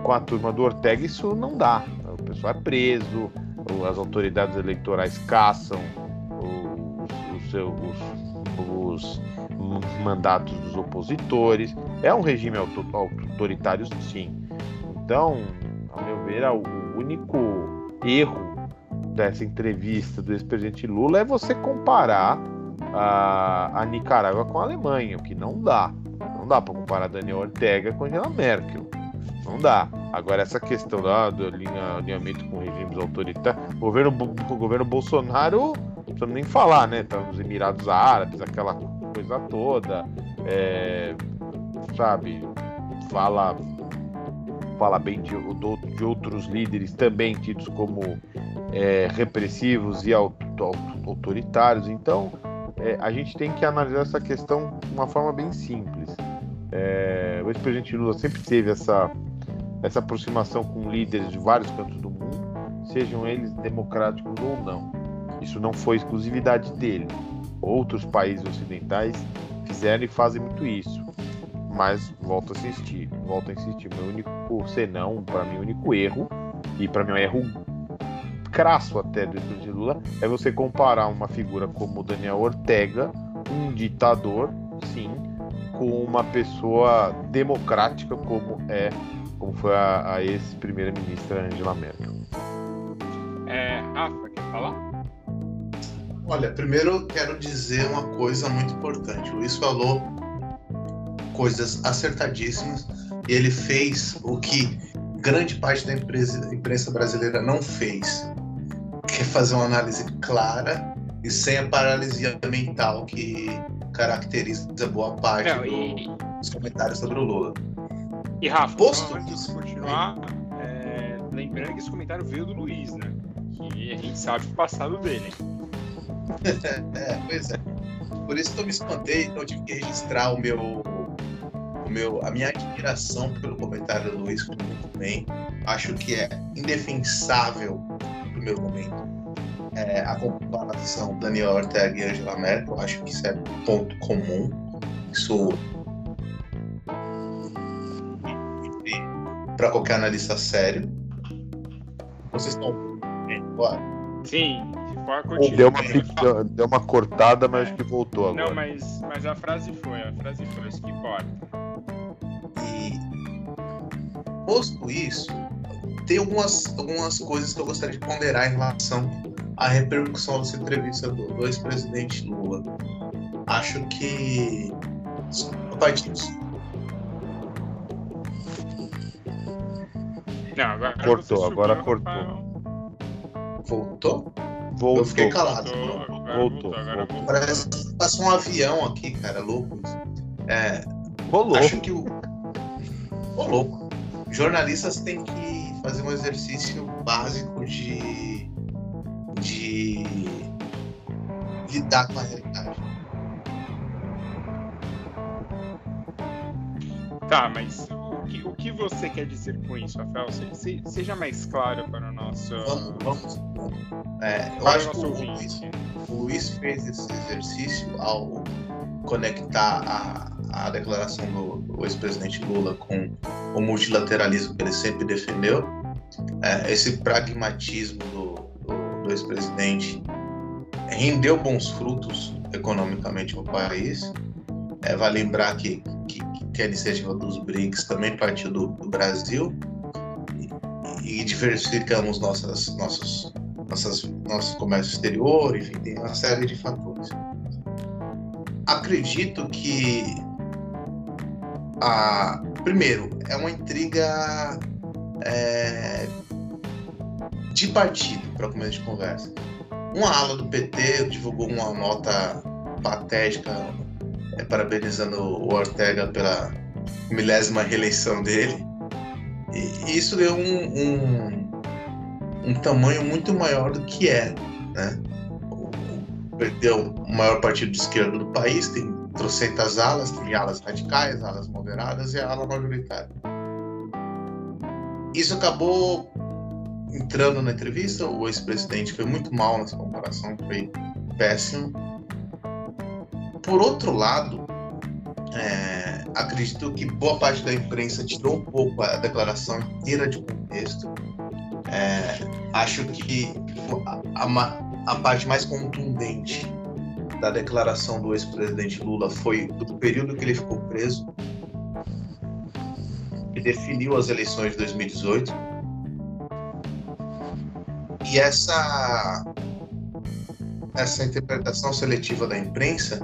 com a turma do Ortega isso não dá. O pessoal é preso, as autoridades eleitorais caçam os, os, seus, os, os mandatos dos opositores. É um regime autoritário, sim. Então, ao meu ver, o único erro dessa entrevista do ex-presidente Lula é você comparar a, a Nicarágua com a Alemanha, o que não dá. Não dá para comparar Daniel Ortega com Angela Merkel. Não dá. Agora, essa questão lá do alinhamento com regimes autoritários, o governo, o governo Bolsonaro, não nem falar, né? Tá nos Emirados Árabes, aquela coisa toda, é, sabe? Fala, fala bem de, de outros líderes também tidos como é, repressivos e autoritários. Então, é, a gente tem que analisar essa questão de uma forma bem simples. É, o ex-presidente Lula sempre teve essa, essa aproximação com líderes de vários cantos do mundo, sejam eles democráticos ou não. Isso não foi exclusividade dele. Outros países ocidentais fizeram e fazem muito isso. Mas volto a insistir, volto a insistir, meu único senão, para mim, o único erro, e para mim é um erro crasso até do de Lula é você comparar uma figura como Daniel Ortega, um ditador, sim, com uma pessoa democrática como é, como foi a, a ex-primeira-ministra Angela Merkel. É, Rafa, quer falar? Olha, primeiro quero dizer uma coisa muito importante. O Luiz falou coisas acertadíssimas e ele fez o que grande parte da imprensa brasileira não fez quer fazer uma análise clara e sem a paralisia mental que caracteriza boa parte Não, e... dos comentários sobre o Lula. E Rafa, Posto antes de continuar, é, lembrando que esse comentário veio do Luiz, né? Que a gente sabe o passado dele. é, pois é. Por isso que eu me espantei, então eu tive que registrar o meu, o meu, a minha admiração pelo comentário do Luiz, muito bem. Acho que é indefensável primeiro momento. É, a comparação Daniel Ortega e Angela Merkel, acho que isso é ponto comum. Isso para qualquer analista sério. Vocês estão claro? Sim, Deu uma, deu uma cortada, mas acho que voltou agora. Não, mas, mas a frase foi, a frase foi, isso que importa. E posto isso, tem algumas, algumas coisas que eu gostaria de ponderar em relação à repercussão dessa entrevista do, do ex-presidente Lula. Acho que a partir Não, agora Cortou, agora cortou. Rafael. Voltou? Voltou. Eu fiquei calado. Voltou, agora Voltou, agora voltou. voltou. Parece que passou um avião aqui, cara, louco. É, Rolou. acho que o. Ô, louco. Jornalistas têm que fazer um exercício básico de. de. lidar com a realidade. Tá, mas o que, você quer dizer com isso, Rafael? Se- se- seja mais claro para o nosso, Vamos, vamos. É, eu acho que o Luiz, o Luiz fez esse exercício ao conectar a, a declaração do, do ex-presidente Lula com o multilateralismo que ele sempre defendeu. É, esse pragmatismo do, do, do ex-presidente rendeu bons frutos economicamente no país. É, vale lembrar que, que, que a iniciativa dos BRICS também partiu do, do Brasil e, e diversificamos nossas, nossos, nossas, nosso comércio exterior, enfim, tem uma série de fatores. Acredito que, a, primeiro, é uma intriga é, de partido, para começo de conversa. Uma ala do PT divulgou uma nota patética é, parabenizando o Ortega pela milésima reeleição dele. E isso deu um, um, um tamanho muito maior do que é. Né? Perdeu o maior partido de esquerda do país, tem trocentas alas, tem alas radicais, alas moderadas e a ala majoritária. Isso acabou entrando na entrevista, o ex-presidente foi muito mal nessa comparação, foi péssimo. Por outro lado, é, acredito que boa parte da imprensa tirou um pouco a declaração inteira de contexto. É, acho que a, a a parte mais contundente da declaração do ex-presidente Lula foi do período que ele ficou preso, que definiu as eleições de 2018. E essa essa interpretação seletiva da imprensa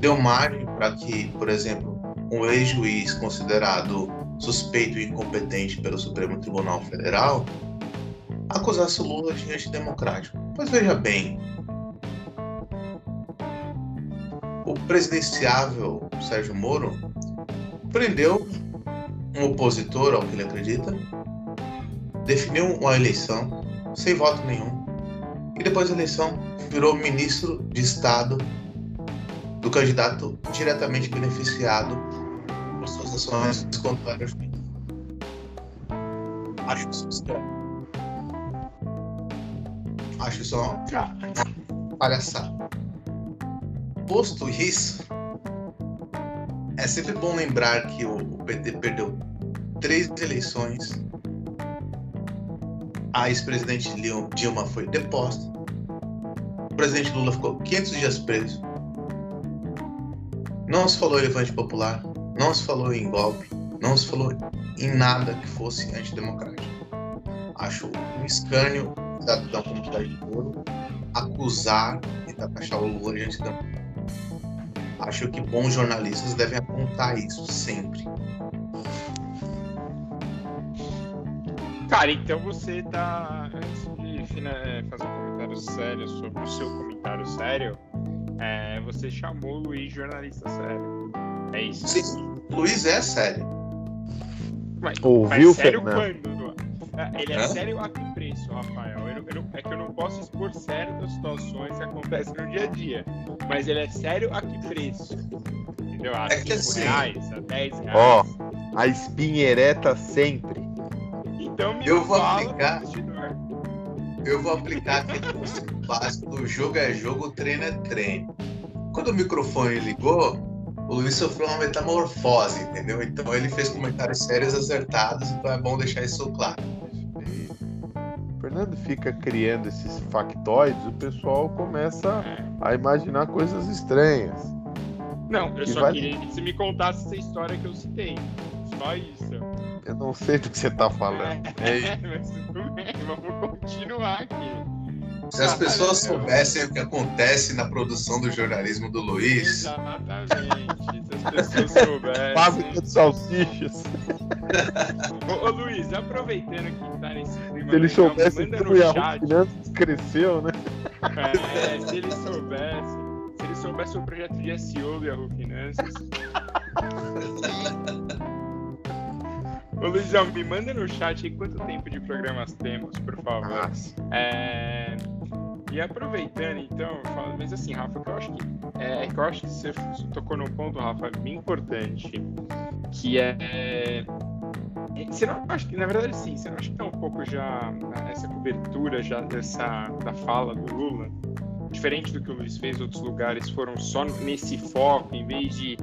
deu margem para que, por exemplo, um ex-juiz considerado suspeito e incompetente pelo Supremo Tribunal Federal acusasse o Lula de antidemocrático. Pois veja bem, o presidenciável Sérgio Moro prendeu um opositor ao que ele acredita, definiu uma eleição sem voto nenhum e depois da eleição virou ministro de Estado do candidato diretamente beneficiado por suas ações juiz. Acho isso estranho. Acho isso uma palhaçada. Posto isso, é sempre bom lembrar que o PT perdeu três eleições. A ex-presidente Dilma foi deposta. O presidente Lula ficou 500 dias preso. Não se falou em levante popular, não se falou em golpe, não se falou em nada que fosse antidemocrático. Acho um escânio da, da comunidade de ouro acusar e taxar o Lula de antidemocrático. Acho que bons jornalistas devem apontar isso sempre. Cara, então você tá. Antes de fazer um comentário sério sobre o seu comentário sério, é, você chamou o Luiz jornalista sério. É isso. Sim, Luiz é sério. Mas, Ouviu, mas sério Fernando? quando? É, Ele é Hã? sério a que preço, Rafael? Eu eu é que eu não posso expor certas situações que acontecem no dia a dia. Mas ele é sério a que preço? Entendeu? A É que 5 assim- reais, a 10 reais. Ó, A espinha ereta sempre. Então me Eu vou fala aplicar. Eu vou aplicar aquele conceito básico do jogo é jogo, treino é treino. Quando o microfone ligou, o Luiz sofreu uma metamorfose, entendeu? Então ele fez comentários sérios acertados, então é bom deixar isso claro. O Fernando fica criando esses factoides, o pessoal começa a imaginar coisas estranhas. Não, eu Que só vai- queria que você me contasse essa história que eu citei. Só isso. Eu não sei do que você tá falando. É isso. mas tudo bem, vamos continuar aqui. Se as pessoas soubessem o que acontece na produção do jornalismo do Luiz, Exatamente. Se as Se eu soubesse. Fábrica de salsichas. Ô, ô, Luiz, aproveitando que tá nesse clima. Se ele legal, soubesse manda no o Yahoo chat. Finanças cresceu, né? É, se ele soubesse. Se ele soubesse o projeto de SEO do Yahoo Finanças. Ô Luizão, me manda no chat aí quanto tempo de programas temos, por favor. É, E aproveitando, então, mas assim, Rafa, que eu acho que, é, que eu acho que você tocou num ponto, Rafa, bem importante, que é. é, Você não acha que, na verdade, sim, você não acha que tá um pouco já essa cobertura já dessa da fala do Lula, diferente do que o Luiz fez, outros lugares foram só nesse foco, em vez de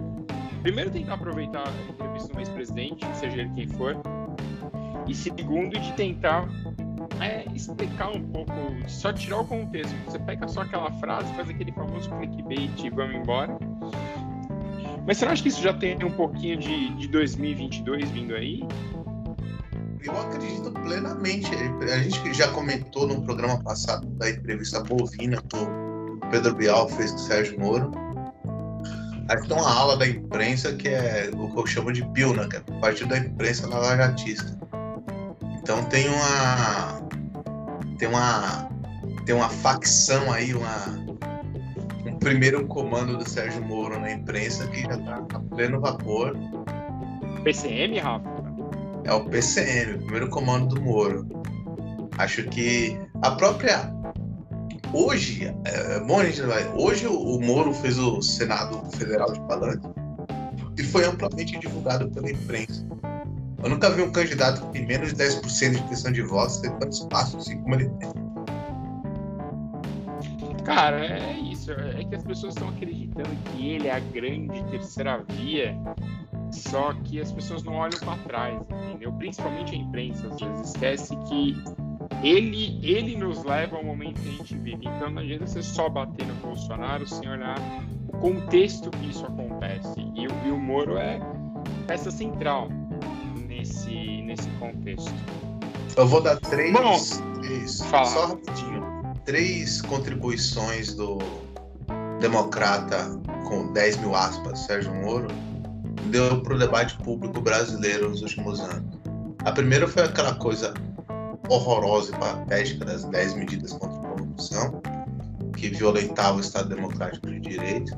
primeiro tentar aproveitar a entrevista do ex-presidente, seja ele quem for, e segundo de tentar é, explicar um pouco, só tirar o contexto. Você pega só aquela frase, faz aquele famoso clickbait e vamos embora. Mas você não acha que isso já tem um pouquinho de, de 2022 vindo aí? Eu acredito plenamente. A gente já comentou no programa passado da entrevista bovina que o Pedro Bial fez com o Sérgio Moro. Aí tem uma ala da imprensa que é o que eu chamo de PILNA, que é o Partido da Imprensa Lavajatista. Então tem uma. Tem uma. Tem uma facção aí, uma. Um primeiro comando do Sérgio Moro na imprensa que já tá a pleno vapor. PCM, Rafa? É o PCM, o primeiro comando do Moro. Acho que a própria. Hoje, é, bom, a gente vai. Hoje o o Moro fez o Senado Federal de Palanque e foi amplamente divulgado pela imprensa. Eu nunca vi um candidato que tem menos de 10% de intenção de votos ter tanto espaço assim como ele tem. Cara, é isso. É que as pessoas estão acreditando que ele é a grande terceira via, só que as pessoas não olham para trás, entendeu? Principalmente a imprensa, às vezes esquece que ele, ele nos leva ao momento que a gente vive. Então não adianta você só bater no Bolsonaro sem olhar o contexto que isso acontece. E, o- e o Moro é peça central nesse, nesse contexto. Eu vou dar três. Bom, fala. só rapidinho. Três contribuições do democrata com 10 mil aspas, Sérgio Moro, deu para o debate público brasileiro nos últimos anos. A primeira foi aquela coisa horrorosa e patética das 10 medidas contra a corrupção, que violentava o Estado Democrático de Direito,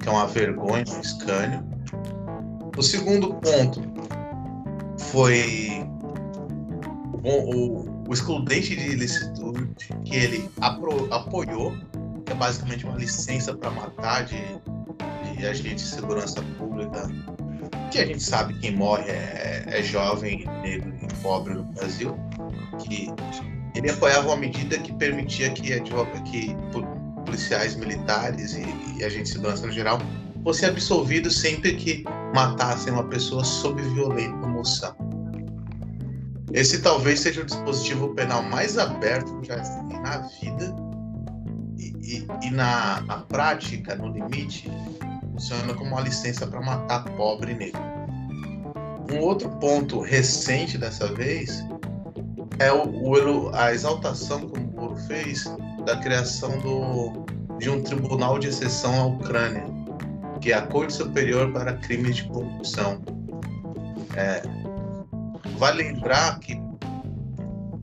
que é uma vergonha, um escânio. O segundo ponto foi o, o- o excludente de ilicitude que ele apro- apoiou, que é basicamente uma licença para matar de, de agente de segurança pública, que a gente sabe quem morre é, é jovem, negro e pobre no Brasil, que ele apoiava uma medida que permitia que, que po- policiais militares e, e agentes de segurança no geral fossem absolvidos sempre que matassem uma pessoa sob violenta moção. Esse talvez seja o dispositivo penal mais aberto que já tem na vida e, e- e na, na prática, no limite, funciona como uma licença para matar pobre negro. Um outro ponto recente dessa vez é o, o a exaltação que o Moro fez da criação do, de um tribunal de exceção à Ucrânia, que é a Corte Superior para Crimes de Corrupção. É, vale lembrar que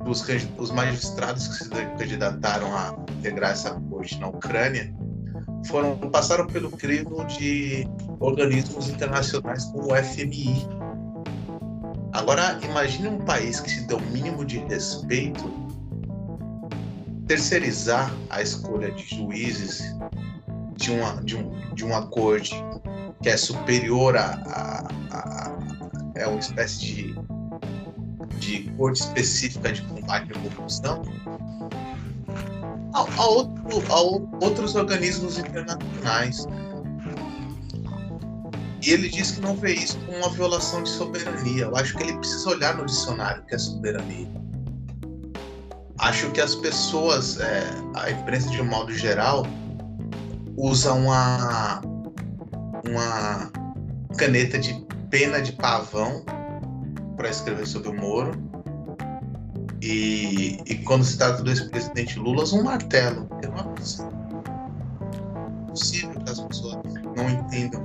os, os magistrados que se candidataram a integrar essa corte na Ucrânia foram passaram pelo crivo de organismos internacionais como o FMI. Agora imagine um país que se dê o mínimo de respeito terceirizar a escolha de juízes de uma de, um, de uma corte que é superior a, a, a- é uma espécie de de corte específica de combate à corrupção a, a outro- a outros organismos internacionais. E ele diz que não vê isso como uma violação de soberania. Eu acho que ele precisa olhar no dicionário que é soberania. Acho que as pessoas, é, a imprensa de um modo geral, usa uma, uma caneta de pena de pavão para escrever sobre o Moro. E, e quando se trata do ex-presidente Lula, um martelo. é possível. É possível que as pessoas não entendam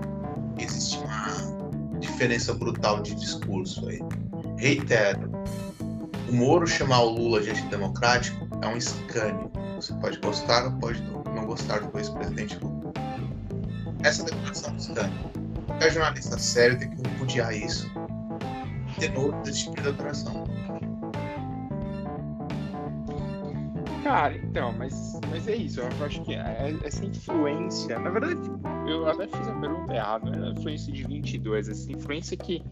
que existe diferença brutal de discurso aí. Reitero, o Moro chamar o Lula de antidemocrático é um escândalo. Você pode gostar ou pode não gostar do ex-presidente Lula. Essa declaração é um escândalo. Qualquer jornalista sério tem que repudiar isso. Ter novo desse tipo de declaração. Cara, então, mas, mas é isso. Eu acho que é, essa influência, na verdade, eu até fiz a pergunta errada, né? A influência de 22, essa influência que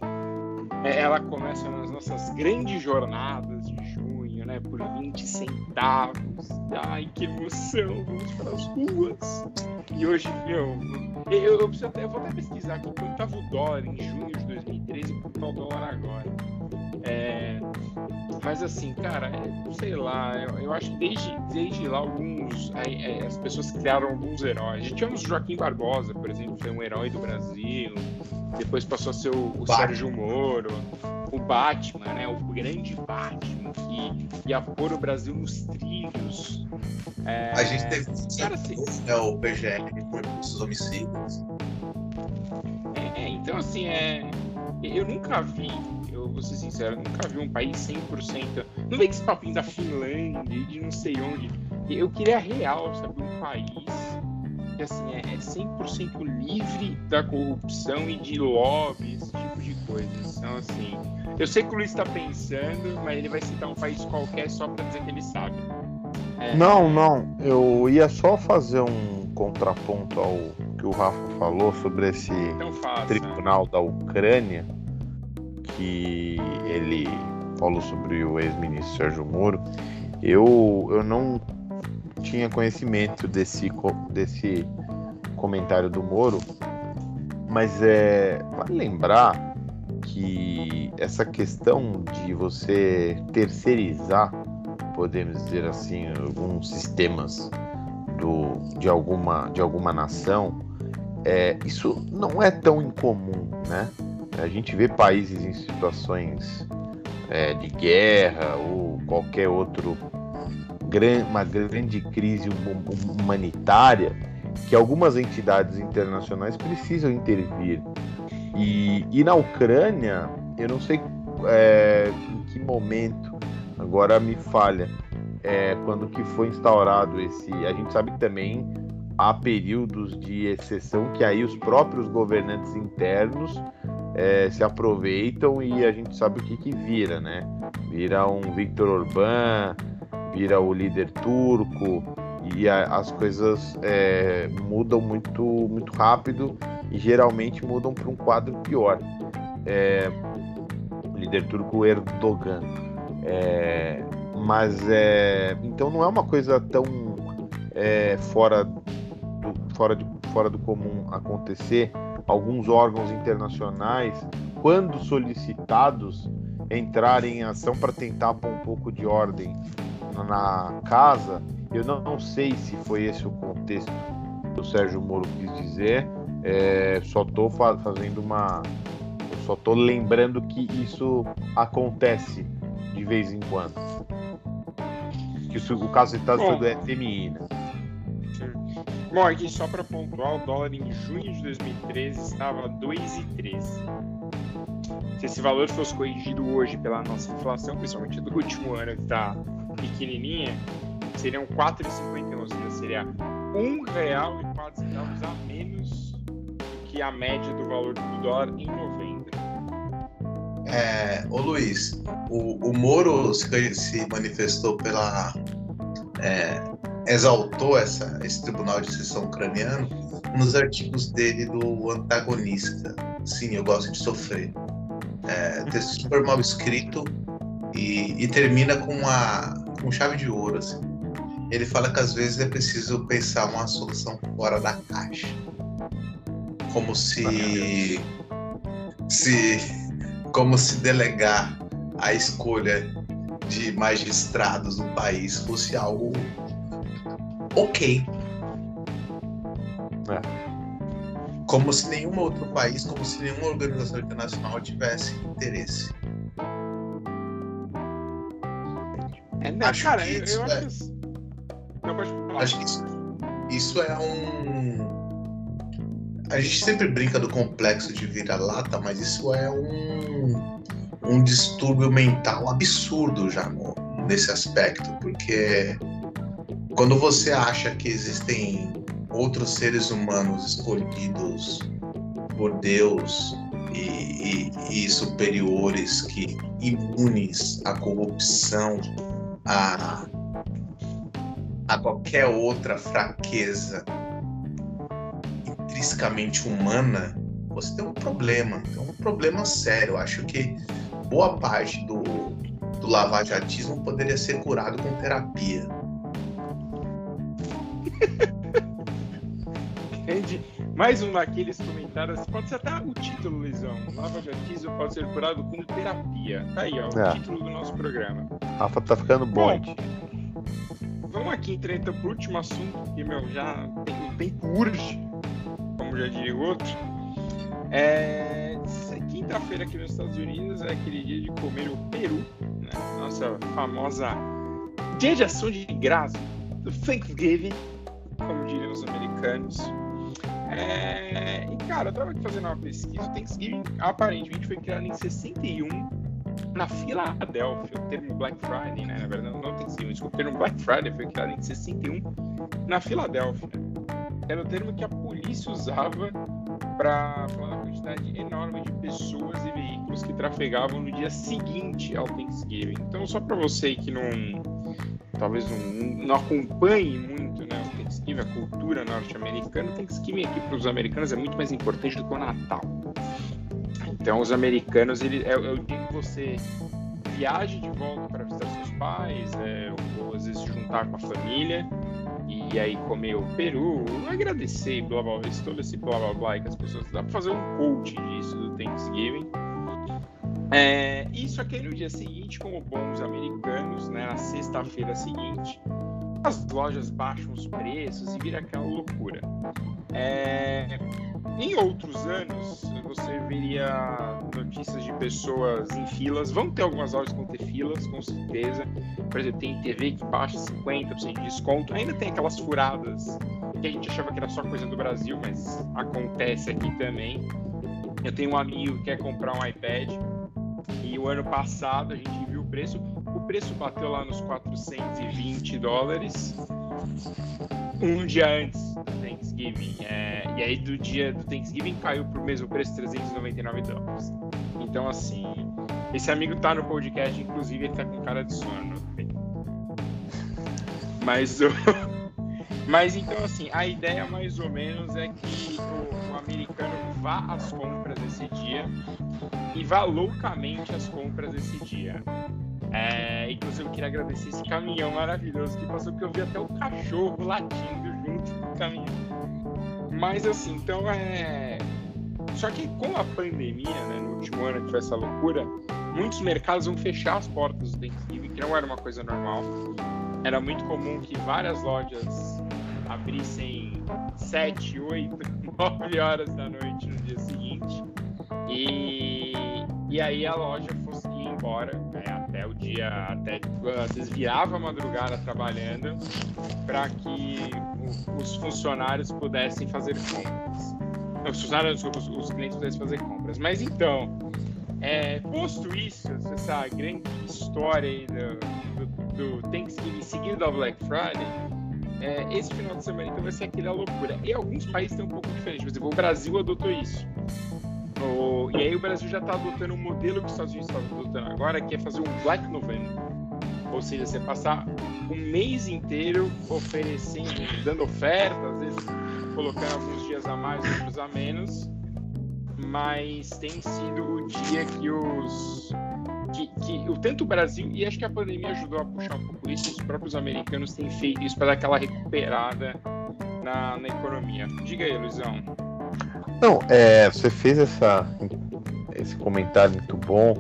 é, ela começa nas nossas grandes jornadas de junho, né? Por 20 centavos. Ai, que emoção! Vamos para as ruas. E hoje, meu, eu, eu, preciso até, eu vou até pesquisar aqui quanto estava o dólar em junho de 2013 e quanto está o dólar agora. É, mas assim, cara, é, sei lá, eu, eu, acho que desde, desde lá alguns. É, as pessoas criaram alguns heróis. A gente tivemos o Joaquim Barbosa, por exemplo, foi um herói do Brasil. Depois passou a ser o, o Sérgio Moro, o Batman, né? O grande Batman que ia pôr o Brasil nos trilhos. É... A gente teve cara, assim, é o PGR por esses homicídios. É, então assim, é, eu nunca vi vou ser sincero, nunca vi um país 100%. Não vem esse papinho da Finlândia e de não sei onde. Eu queria real, sabe? Um país que assim, é 100% é livre da corrupção e de lobby, esse tipo de coisas. Então, assim, eu sei que o Luiz está pensando, mas ele vai citar um país qualquer só para dizer que ele sabe. É... Não, não. Eu ia só fazer um contraponto ao que o Rafa falou sobre esse então tribunal da Ucrânia que ele falou sobre o ex-ministro Sérgio Moro, eu, eu não tinha conhecimento desse, desse comentário do Moro, mas é vale lembrar que essa questão de você terceirizar, podemos dizer assim, alguns sistemas do, de, alguma, de alguma nação, é, isso não é tão incomum, né? A gente vê países em situações é, de guerra ou qualquer outro uma grande crise humanitária que algumas entidades internacionais precisam intervir. E, e na Ucrânia, eu não sei é, em que momento, agora me falha, é, quando que foi instaurado esse. A gente sabe também há períodos de exceção que aí os próprios governantes internos é, se aproveitam e a gente sabe o que, que vira, né? Vira um Victor Orbán, vira o líder turco e a, as coisas é, mudam muito, muito rápido e geralmente mudam para um quadro pior. É, o líder turco Erdogan. É, mas é, então não é uma coisa tão é, fora, do, fora, de, fora do comum acontecer alguns órgãos internacionais, quando solicitados, entrarem em ação para tentar pôr um pouco de ordem na casa. Eu não, não sei se foi esse o contexto que o Sérgio Moro quis dizer. É, só estou fa fazendo uma. Só estou lembrando que isso acontece de vez em quando. Que o, caso citado foi do FMI, né? Aqui só para pontuar, o dólar em junho de 2013 estava 2,13. Se esse valor fosse corrigido hoje pela nossa inflação, principalmente do último ano que está pequenininha, seriam 4,51, ou seja, seria R$ 1,04 a menos do que a média do valor do dólar em novembro. É, ô Luiz, o, o Moro se, se manifestou pela é, exaltou essa, esse tribunal de sessão ucraniano nos artigos dele do antagonista. Sim, eu gosto de sofrer. É, texto super mal escrito e, e termina com uma com chave de ouro. Assim. Ele fala que às vezes é preciso pensar uma solução fora da caixa, como se se como se delegar a escolha de magistrados no país fosse algo ok. É. Como se nenhum outro país, como se nenhuma organização internacional tivesse interesse. É, né, acho cara, que eu, eu é... acho, acho que isso, isso é um a gente sempre brinca do complexo de vira-lata, mas isso é um, um distúrbio mental absurdo já no, nesse aspecto, porque quando você acha que existem outros seres humanos escolhidos por Deus e, e, e superiores que imunes à corrupção, a, a qualquer outra fraqueza intrinsecamente humana, você tem um problema, tem um problema sério. Eu acho que boa parte do, do lavajatismo poderia ser curado com terapia. Entende? Mais um daqueles comentários. Pode ser até o título, Luizão. Lavajatismo pode ser curado com terapia. Tá aí, ó. É. O título do nosso programa. Rafa tá ficando bom. bom vamos aqui entrar então pro último assunto, que, meu, já tem, o tempo urge como já diria o outro. É, Quinta-feira aqui nos Estados Unidos é aquele dia de comer o peru, né? nossa famosa dia de ação de graça, do Thanksgiving, como diriam os americanos. É, e cara, eu tava aqui fazendo uma pesquisa. O Thanksgiving aparentemente foi criado em 61 na Filadélfia. O termo Black Friday, né? Na verdade, não Thanksgiving, desculpa. O termo Black Friday foi criado em 61 na Filadélfia era o termo que a polícia usava para falar da quantidade enorme de pessoas e veículos que trafegavam no dia seguinte ao Thanksgiving. Então, só para você que não, talvez não, não acompanhe muito né, a cultura norte-americana, Thanksgiving aqui para os americanos é muito mais importante do que o Natal. Então, os americanos, ele, é, o dia que você viaja de volta para visitar seus pais, é, ou às vezes juntar com a família e aí comer o peru, agradecer, blá blá blá, todo esse blá blá blá que as pessoas. Dá pra fazer um coach disso do Thanksgiving. É, isso aqui no dia seguinte, como bons americanos, né, na sexta-feira seguinte, as lojas baixam os preços e vira aquela loucura. É, em outros anos, você veria notícias de pessoas em filas. Vão ter algumas lojas vão ter filas, com certeza. Por exemplo, tem TV que baixa 50% de desconto. Ainda tem aquelas furadas que a gente achava que era só coisa do Brasil, mas acontece aqui também. Eu tenho um amigo que quer comprar um iPad e o ano passado a gente viu o preço. O preço bateu lá nos 420 dólares um dia antes do Thanksgiving. É, e aí do dia do Thanksgiving caiu pro mesmo preço, 399 dólares. Então, assim, esse amigo tá no podcast, inclusive ele tá com cara de sono. Mas o. Mas então, assim, a ideia mais ou menos é que o, o americano vá às compras esse dia e vá loucamente às compras esse dia. É, inclusive, eu queria agradecer esse caminhão maravilhoso que passou, porque eu vi até o cachorro latindo junto com o caminhão. Mas, assim, então é. Só que com a pandemia, né, no último ano que foi essa loucura, muitos mercados vão fechar as portas do Thanksgiving, que não era uma coisa normal. Era muito comum que várias lojas abrissem 7, 8, 9 horas da noite no dia seguinte. E, e aí a loja fosse ir embora, né, dia, até às vezes virava a madrugada trabalhando para que os funcionários pudessem fazer compras. Os funcionários, os, os clientes pudessem fazer compras. Mas então, é, posto isso, essa grande história do, do, do Thanksgiving seguido da Black Friday, é, esse final de semana então vai ser aquela loucura. E alguns países têm um pouco diferente. Por exemplo, o Brasil adotou isso. O, e aí o Brasil já está adotando um modelo que os Estados Unidos estão adotando agora, que é fazer um Black November. Ou seja, você passar um mês inteiro oferecendo, dando ofertas, às vezes colocando alguns dias a mais, outros a menos. Mas tem sido o dia que os. Que, que o tanto o Brasil, e acho que a pandemia ajudou a puxar um pouco isso, os próprios americanos têm feito isso para dar aquela recuperada na, na economia. Diga aí, Luizão. Não, é, você fez essa, esse comentário muito bom,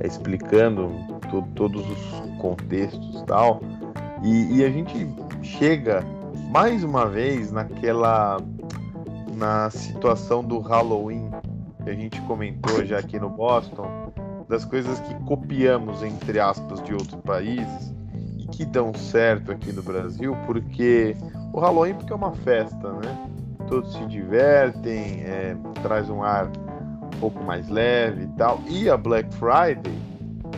é, explicando to, todos os contextos tal, e, e a gente chega mais uma vez naquela na situação do Halloween que a gente comentou já aqui no Boston, das coisas que copiamos entre aspas de outros países e que dão certo aqui no Brasil, porque o Halloween porque é uma festa, né? Todos se divertem, é, traz um ar um pouco mais leve e tal. E a Black Friday,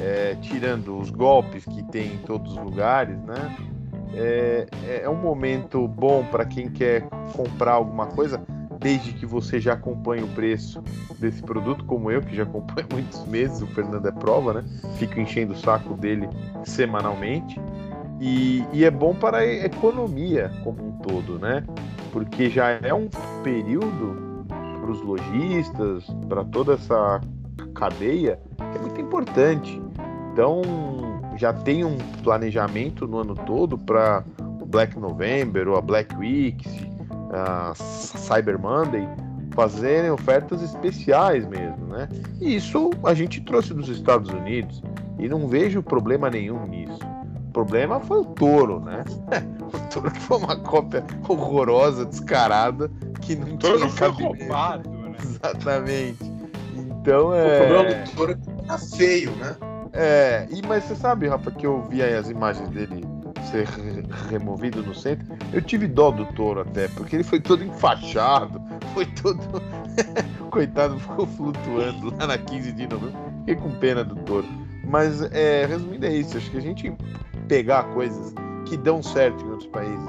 é, tirando os golpes que tem em todos os lugares, né? É, é um momento bom para quem quer comprar alguma coisa, desde que você já acompanhe o preço desse produto, como eu, que já acompanho muitos meses, o Fernando é prova, né? Fico enchendo o saco dele semanalmente. E, e é bom para a economia como um todo, né? Porque já é um período para os lojistas, para toda essa cadeia, é muito importante. Então, já tem um planejamento no ano todo para o Black November ou a Black Week, a Cyber Monday, fazerem ofertas especiais mesmo, né? E isso a gente trouxe dos Estados Unidos e não vejo problema nenhum nisso. O problema foi o touro, né? o touro foi uma cópia horrorosa, descarada, que não o touro tinha foi roubado, né? Exatamente. Então O é. problema do touro é que tá feio, né? É, e, mas você sabe, Rafa, que eu vi aí as imagens dele ser re- removido no centro. Eu tive dó do touro até, porque ele foi todo enfaixado, foi todo. Coitado, ficou flutuando lá na 15 de novembro. Fiquei com pena do touro. Mas, é, resumindo, é isso. Acho que a gente pegar coisas que dão certo em outros países,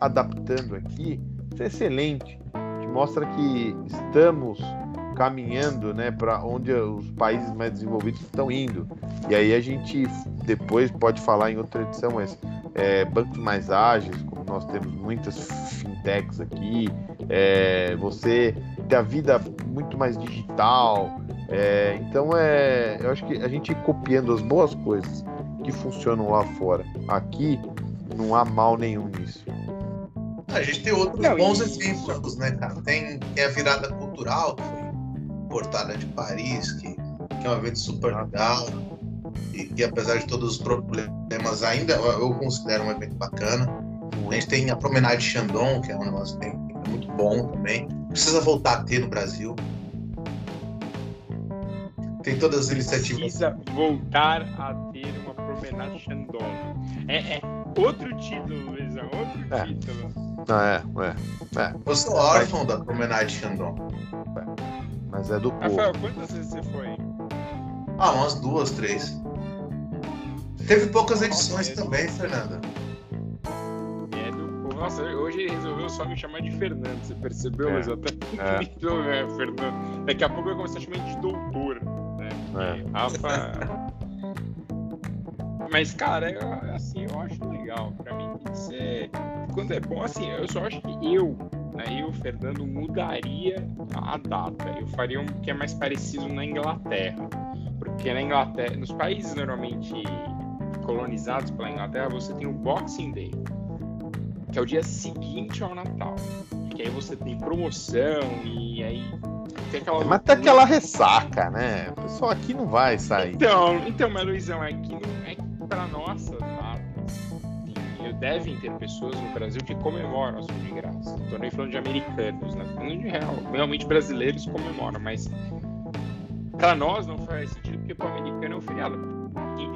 adaptando aqui, isso é excelente. Que mostra que estamos caminhando né, para onde os países mais desenvolvidos estão indo. E aí a gente depois pode falar em outra edição, mas é, bancos mais ágeis, como nós temos muitas fintechs aqui, é, você ter a vida muito mais digital. é, então é, eu acho que a gente copiando as boas coisas que funcionam lá fora. Aqui não há mal nenhum nisso. A gente tem outros Não, bons e- exemplos, né, cara? Tem, tem a virada cultural, que foi Portada de Paris, que, que é um evento super legal. E que apesar de todos os problemas, ainda eu considero um evento bacana. A gente tem a Promenade Chandon, que é um negócio que é muito bom também. Precisa voltar a ter no Brasil. Tem todas as iniciativas. Precisa voltar a ter uma promenade Shandong. É, é outro título, Luizão, outro É. título. Ah, é, é, Eu sou órfão da Promenade Chandon. mas é do povo. Rafael, quantas vezes você foi? Ah, umas duas, três. Teve poucas edições Nossa, também, Fernanda. É do povo. Nossa, hoje ele resolveu só me chamar de Fernando, você percebeu? É. Mas até É. então, é, Fernando. Daqui a pouco eu vou começar a chamar de doutor. Né? É. Rafa. Mas, cara, eu, assim, eu acho legal. Pra mim tem que ser. Quando é bom, assim, eu só acho que eu, né, eu, Fernando, mudaria a data. Eu faria um que é mais parecido na Inglaterra. Porque na Inglaterra, nos países normalmente colonizados pela Inglaterra, você tem o Boxing Day, que é o dia seguinte ao Natal. Que aí você tem promoção e aí tem aquela. Mas tem aquela ressaca, né? O pessoal aqui não vai sair. Então, então, mas Luizão, é que, não, é para nossas datas, e devem ter pessoas no Brasil que comemoram a ação de graça. Não tô nem falando de americanos, né? Falando de real. Realmente brasileiros comemoram, mas para nós não faz sentido porque pro americano é um feriado.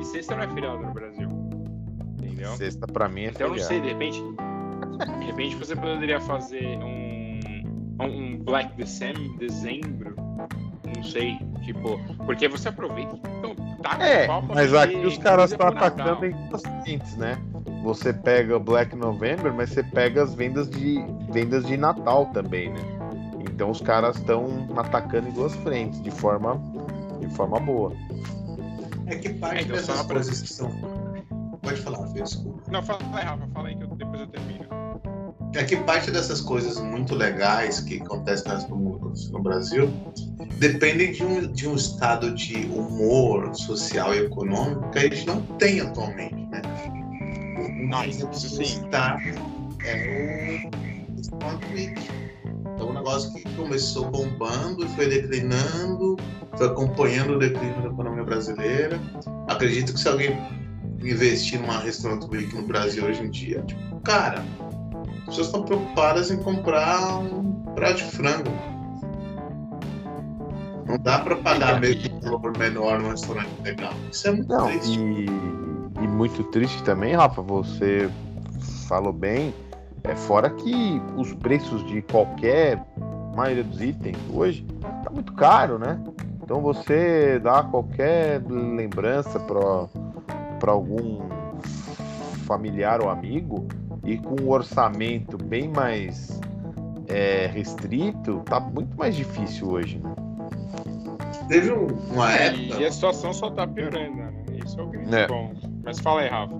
E sexta não é feriado no Brasil. Entendeu? Sexta pra mim é Então, eu não feriado. sei, de repente, de repente você poderia fazer um, um Black December, dezembro, não sei, tipo, porque você aproveita, então, tá com É, pau pra mas aqui os caras estão atacando em duas frentes, né? Você pega o Black November, mas você pega as vendas de vendas de Natal também, né? Então os caras estão atacando em duas frentes, de forma de forma boa. É que É, parte então, dessas coisas que são. Pode falar, Fê, desculpa. Não, fala aí, Rafa, fala aí que eu- depois eu termino. É que parte dessas coisas muito legais que acontecem no, no Brasil dependem de um, de um estado de humor social e econômico que a gente não tem atualmente, né? Sim. está é o. É um negócio que começou bombando e foi declinando, foi acompanhando o declínio da economia brasileira. Acredito que se alguém investir numa restaurante Week no Brasil hoje em dia, tipo, cara, pessoas estão preocupadas em comprar um prato de frango. Não dá para pagar mesmo um valor menor num restaurante legal. Isso é muito Não, triste. e, e muito triste também, Rafa, você falou bem, É fora que os preços de qualquer maioria dos itens hoje tá muito caro, né? Então você dá qualquer lembrança para algum familiar ou amigo e com um orçamento bem mais é, restrito, tá muito mais difícil hoje, né? Teve uma época. E a situação só tá piorando, né? Isso é o grande é. bom. Mas fala aí, Rafa.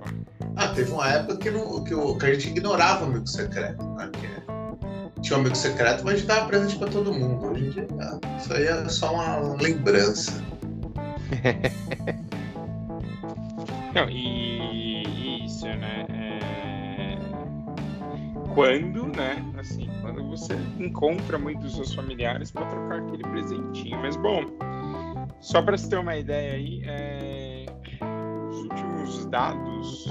Ah, teve uma época que, não, que, o, que a gente ignorava o amigo secreto, né? Que tinha um amigo secreto, mas a gente dava presente pra todo mundo. Hoje em dia, isso aí é só uma lembrança. não, e isso, né? Quando, né? Assim, quando você encontra muitos dos seus familiares para trocar aquele presentinho. Mas, bom, só para você ter uma ideia aí, é... os últimos dados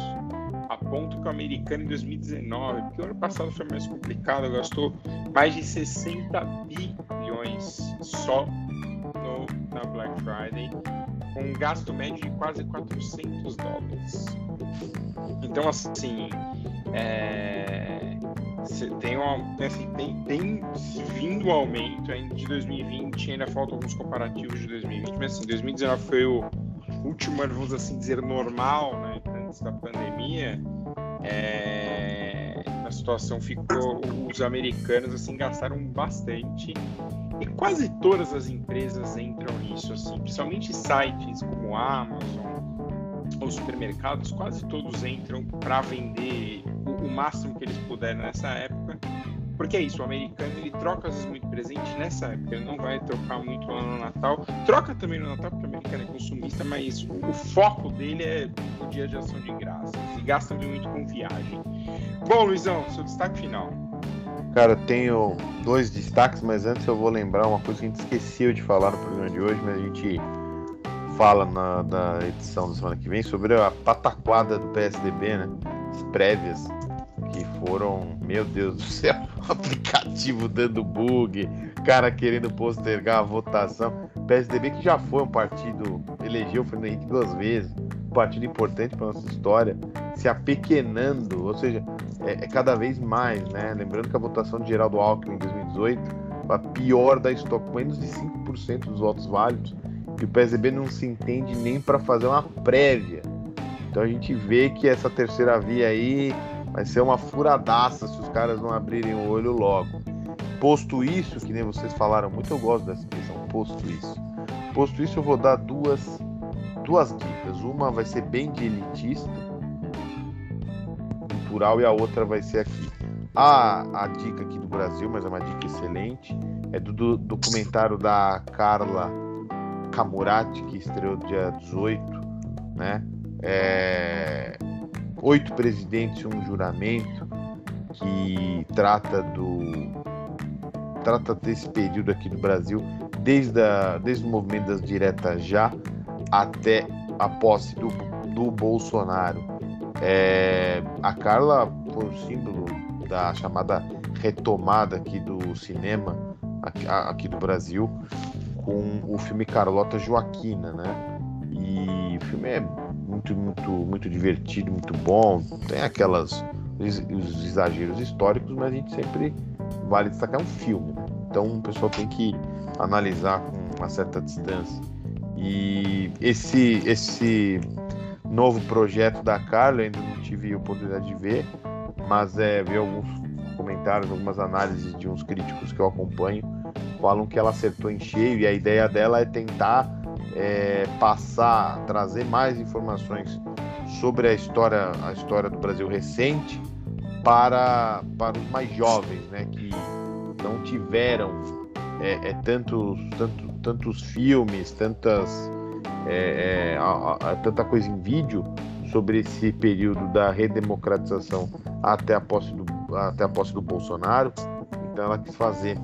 apontam que o americano em 2019, porque o ano passado foi mais complicado, gastou mais de 60 bilhões só no, na Black Friday, com um gasto médio de quase 400 dólares. Então, assim, é, tem, uma, assim, tem, tem vindo um aumento ainda de 2020, ainda faltam alguns comparativos de 2020, mas assim, 2019 foi o último ano, vamos assim dizer, normal, né, antes da pandemia, é, a situação ficou, os americanos assim gastaram bastante e quase todas as empresas entram nisso, assim, principalmente sites como Amazon ou supermercados, quase todos entram para vender o, o, máximo que eles puderem nessa época. Porque é isso, o americano ele troca às vezes muito presente nessa época, ele não vai trocar muito lá no Natal. Troca também no Natal, porque o americano é consumista, mas o, o foco dele é o dia de ação de graças. E gasta muito com viagem. Bom, Luizão, seu destaque final. Cara, tenho dois destaques, mas antes eu vou lembrar uma coisa que a gente esqueceu de falar no programa de hoje, mas a gente fala na, na edição da semana que vem sobre a pataquada do PSDB, né? As prévias que foram, meu Deus do céu, aplicativo dando bug, cara querendo postergar a votação. PSDB que já foi um partido, elegeu o Fernando Henrique duas vezes, um partido importante para nossa história, se apequenando, ou seja, é, é, cada vez mais, né? Lembrando que a votação de Geraldo Alckmin em 2018 foi a pior da história, com menos de 5% dos votos válidos, e o PSDB não se entende nem para fazer uma prévia. Então a gente vê que essa terceira via aí vai ser uma furadaça se os caras não abrirem o olho logo. Posto isso, que nem vocês falaram muito, eu gosto dessa expressão, posto isso. Posto isso, eu vou dar duas, duas dicas. Uma vai ser bem de elitista, cultural, e a outra vai ser aqui. A, a dica aqui do Brasil, mas é uma dica excelente, é do, do documentário da Carla Camurati, que estreou dia 18, né? É, Oito Presidentes e um Juramento, que trata do trata desse período aqui no Brasil, desde, a, desde o movimento das diretas já até a posse do, do Bolsonaro. É, a Carla foi o símbolo da chamada retomada aqui do cinema aqui, aqui do Brasil com o filme Carlota Joaquina, né? E o filme é muito, muito, muito divertido, muito bom. Tem aquelas os exageros históricos, mas a gente sempre vale destacar um filme. Então o pessoal tem que analisar com uma certa distância. E esse esse novo projeto da Carla ainda não tive oportunidade de ver, mas é ver alguns comentários, algumas análises de uns críticos que eu acompanho falam que ela acertou em cheio e a ideia dela é tentar é, passar, trazer mais informações sobre a história, a história do Brasil recente para, para os mais jovens, né, que não tiveram é, é, tantos, tanto, tantos filmes, tantas, é, é, a, a, tanta coisa em vídeo sobre esse período da redemocratização até a posse do, até a posse do Bolsonaro. Então ela quis fazer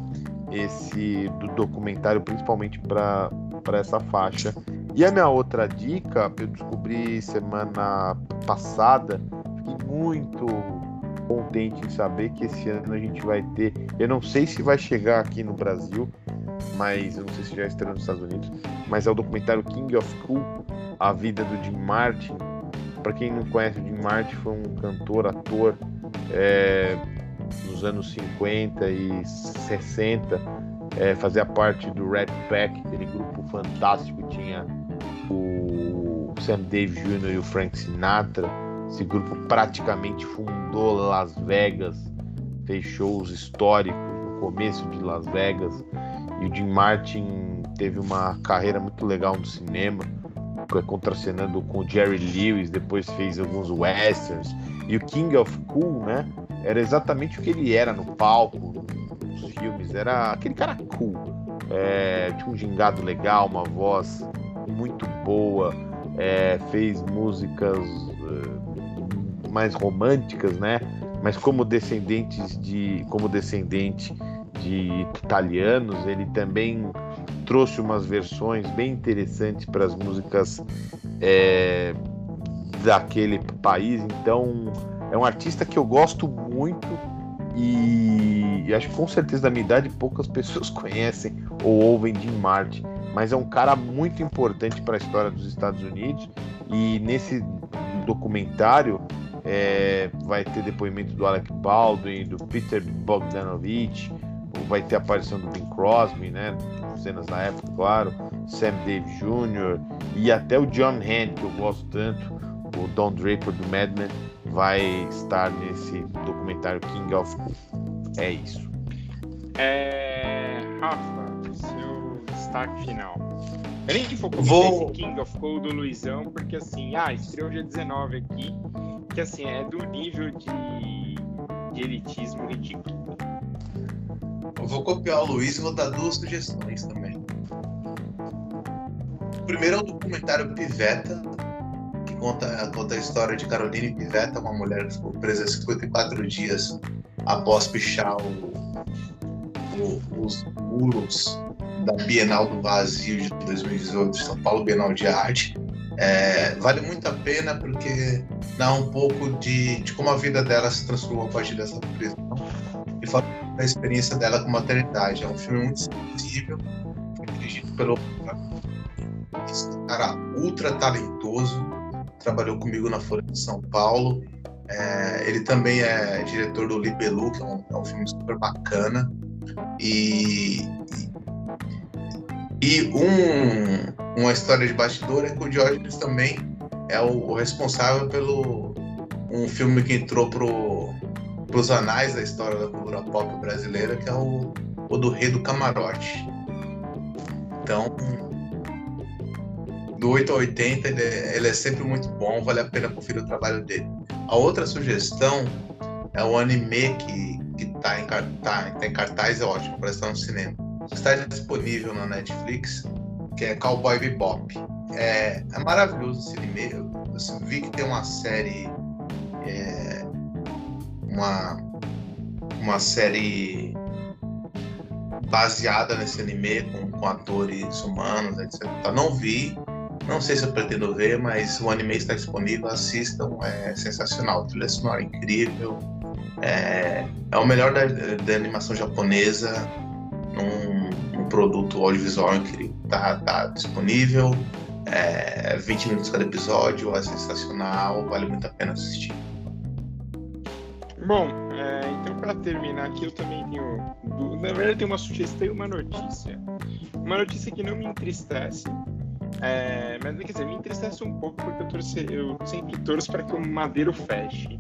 esse do documentário principalmente para essa faixa. E a minha outra dica, eu descobri semana passada, fiquei muito contente em saber que esse ano a gente vai ter, eu não sei se vai chegar aqui no Brasil, mas eu não sei se já estreou nos Estados Unidos, mas é o documentário King of Cool, a vida do Jim Martin. Para quem não conhece, o Jim Martin foi um cantor, ator, é, nos anos 50 e 60, é, fazia parte do Red Pack, aquele grupo fantástico que tinha o Sam Dave Jr. e o Frank Sinatra. Esse grupo praticamente fundou Las Vegas, fez shows históricos no começo de Las Vegas. E o Jim Martin teve uma carreira muito legal no cinema, contracenando com o Jerry Lewis, depois fez alguns westerns. E o King of Cool, né? Era exatamente o que ele era no palco, nos filmes. Era aquele cara cool. É, tinha um gingado legal, uma voz muito boa, é, fez músicas uh, mais românticas, né? Mas como descendentes de, como descendente de italianos, ele também trouxe umas versões bem interessantes para as músicas é, daquele país. Então é um artista que eu gosto muito e, e acho que com certeza da minha idade poucas pessoas conhecem ou ouvem Jim Martin, mas é um cara muito importante para a história dos Estados Unidos e nesse documentário é, vai ter depoimento do Alec Baldwin, do Peter Bogdanovich, vai ter a aparição do Bing Crosby, né? Cenas na época, claro, Sam Dave Jr. e até o John Hand, que eu gosto tanto, o Don Draper do Mad Men, vai estar nesse documentário King of. É isso. É... Rafa, seu destaque final. Eu nem vou Vou... esse King of Cool do Luizão, porque assim, ah, estreou dia 19 aqui, que assim, é do nível de, de elitismo ridículo. Eu vou copiar o Luiz e vou dar duas sugestões também. O primeiro é o documentário Piveta, conta, conta a história de Caroline Piveta, uma mulher que ficou presa 54 dias após pichar o, o, os muros da Bienal do Vazio de 2018, São Paulo Bienal de Arte. É, vale muito a pena porque dá um pouco de, de como a vida dela se transformou a partir dessa prisão e fala da experiência dela com maternidade. É um filme muito sensível, dirigido pelo cara ultra talentoso, trabalhou comigo na Folha de São Paulo. É, ele também é diretor do Libelu, que é um, é um filme super bacana. E, e um, uma história de bastidor é que o Diógenes também é o, o responsável pelo um filme que entrou para os anais da história da cultura pop brasileira, que é o, o do Rei do Camarote. Então, do 8 ao 80, ele é, ele é, sempre muito bom, vale a pena conferir o trabalho dele. A outra sugestão é o anime que, que tá, em, tá, tá em cartaz, é ótimo, para estar no cinema. Está disponível na Netflix, que é Cowboy Bebop. É, é maravilhoso esse anime. Eu, eu vi que tem uma série é, uma, uma série baseada nesse anime com, com atores humanos, etc. Não vi, não sei se eu pretendo ver, mas o anime está disponível, assistam, é sensacional, trilha sonora incrível, é, é o melhor da, da animação japonesa num, produto audiovisual incrível. Tá, tá disponível, é, 20 minutos cada episódio, é sensacional, vale muito a pena assistir. Bom, é, então para terminar aqui, eu também tenho. Na verdade, tem uma sugestão e uma notícia. Uma notícia que não me entristece, é, mas quer dizer, me entristece um pouco porque eu, torce, eu sempre torço para que o Madeiro feche.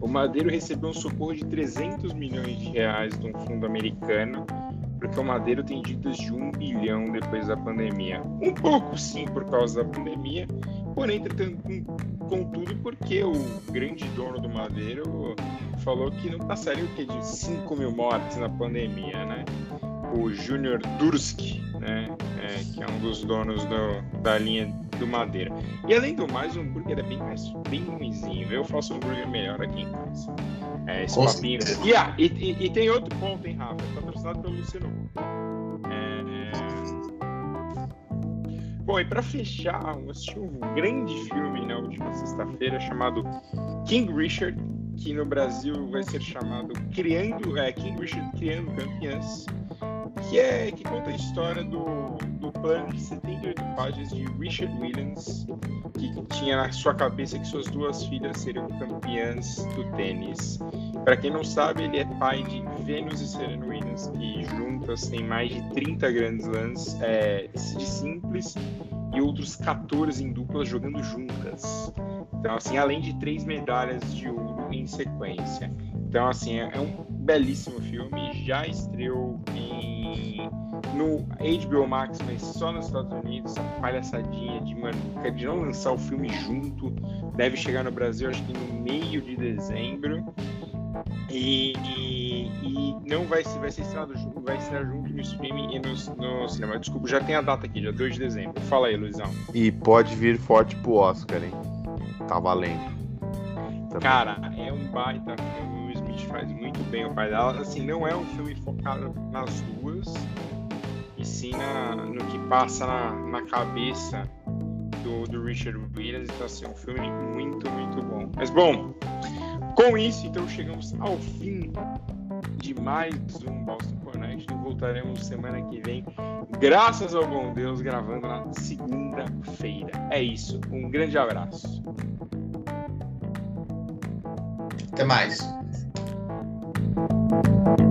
O Madeiro recebeu um socorro de 300 milhões de reais de um fundo americano, porque o Madeiro tem dívidas de um bilhão depois da pandemia. Um pouco sim por causa da pandemia, porém, contudo, porque o grande dono do Madeiro falou que não passaria o que de 5 mil mortes na pandemia, né? O Júnior Durski, né? É, que é um dos donos do, da linha do Madeira. E além do mais, o hambúrguer é bem mais bem ruimzinho. Eu faço um hambúrguer melhor aqui em casa. É, esse papinho. E, ah, e, e, e, tem outro ponto, hein, Rafa? Patrocinado pelo Luciano. É, Bom, e para fechar, eu assisti um grande filme na última sexta-feira chamado King Richard, que no Brasil vai ser chamado Criando, é, King Richard Criando Campeãs. Que é que conta a história do, do plano de 78 páginas de Richard Williams, que tinha na sua cabeça que suas duas filhas seriam campeãs do tênis. Para quem não sabe, ele é pai de Venus e Serena Williams, que juntas têm mais de 30 grandes lãs é, de simples e outros 14 em duplas jogando juntas. Então, assim, além de três medalhas de ouro em sequência. Então, assim, é, é um belíssimo filme. Já estreou em, no HBO Max, mas só nos Estados Unidos. Essa palhaçadinha de, mano, de não lançar o filme junto. Deve chegar no Brasil, acho que no meio de dezembro. E, e, e, não vai ser, vai ser estreado junto, vai estrear junto no streaming e no, no, cinema. Desculpa, já tem a data aqui, já 2 de dezembro. Fala aí, Luizão. E pode vir forte pro Oscar, hein? Tá valendo. Também. Cara, é um baita filme. Faz muito bem o pai dela. Assim, não é um filme focado nas duas, e sim na, no que passa na, na cabeça do, do Richard Williams. Então, assim, um filme muito, muito bom. Mas, bom, com isso, então, chegamos ao fim de mais um Boston Connection. Voltaremos semana que vem, graças ao bom Deus, gravando na segunda-feira. É isso. Um grande abraço. Até mais. you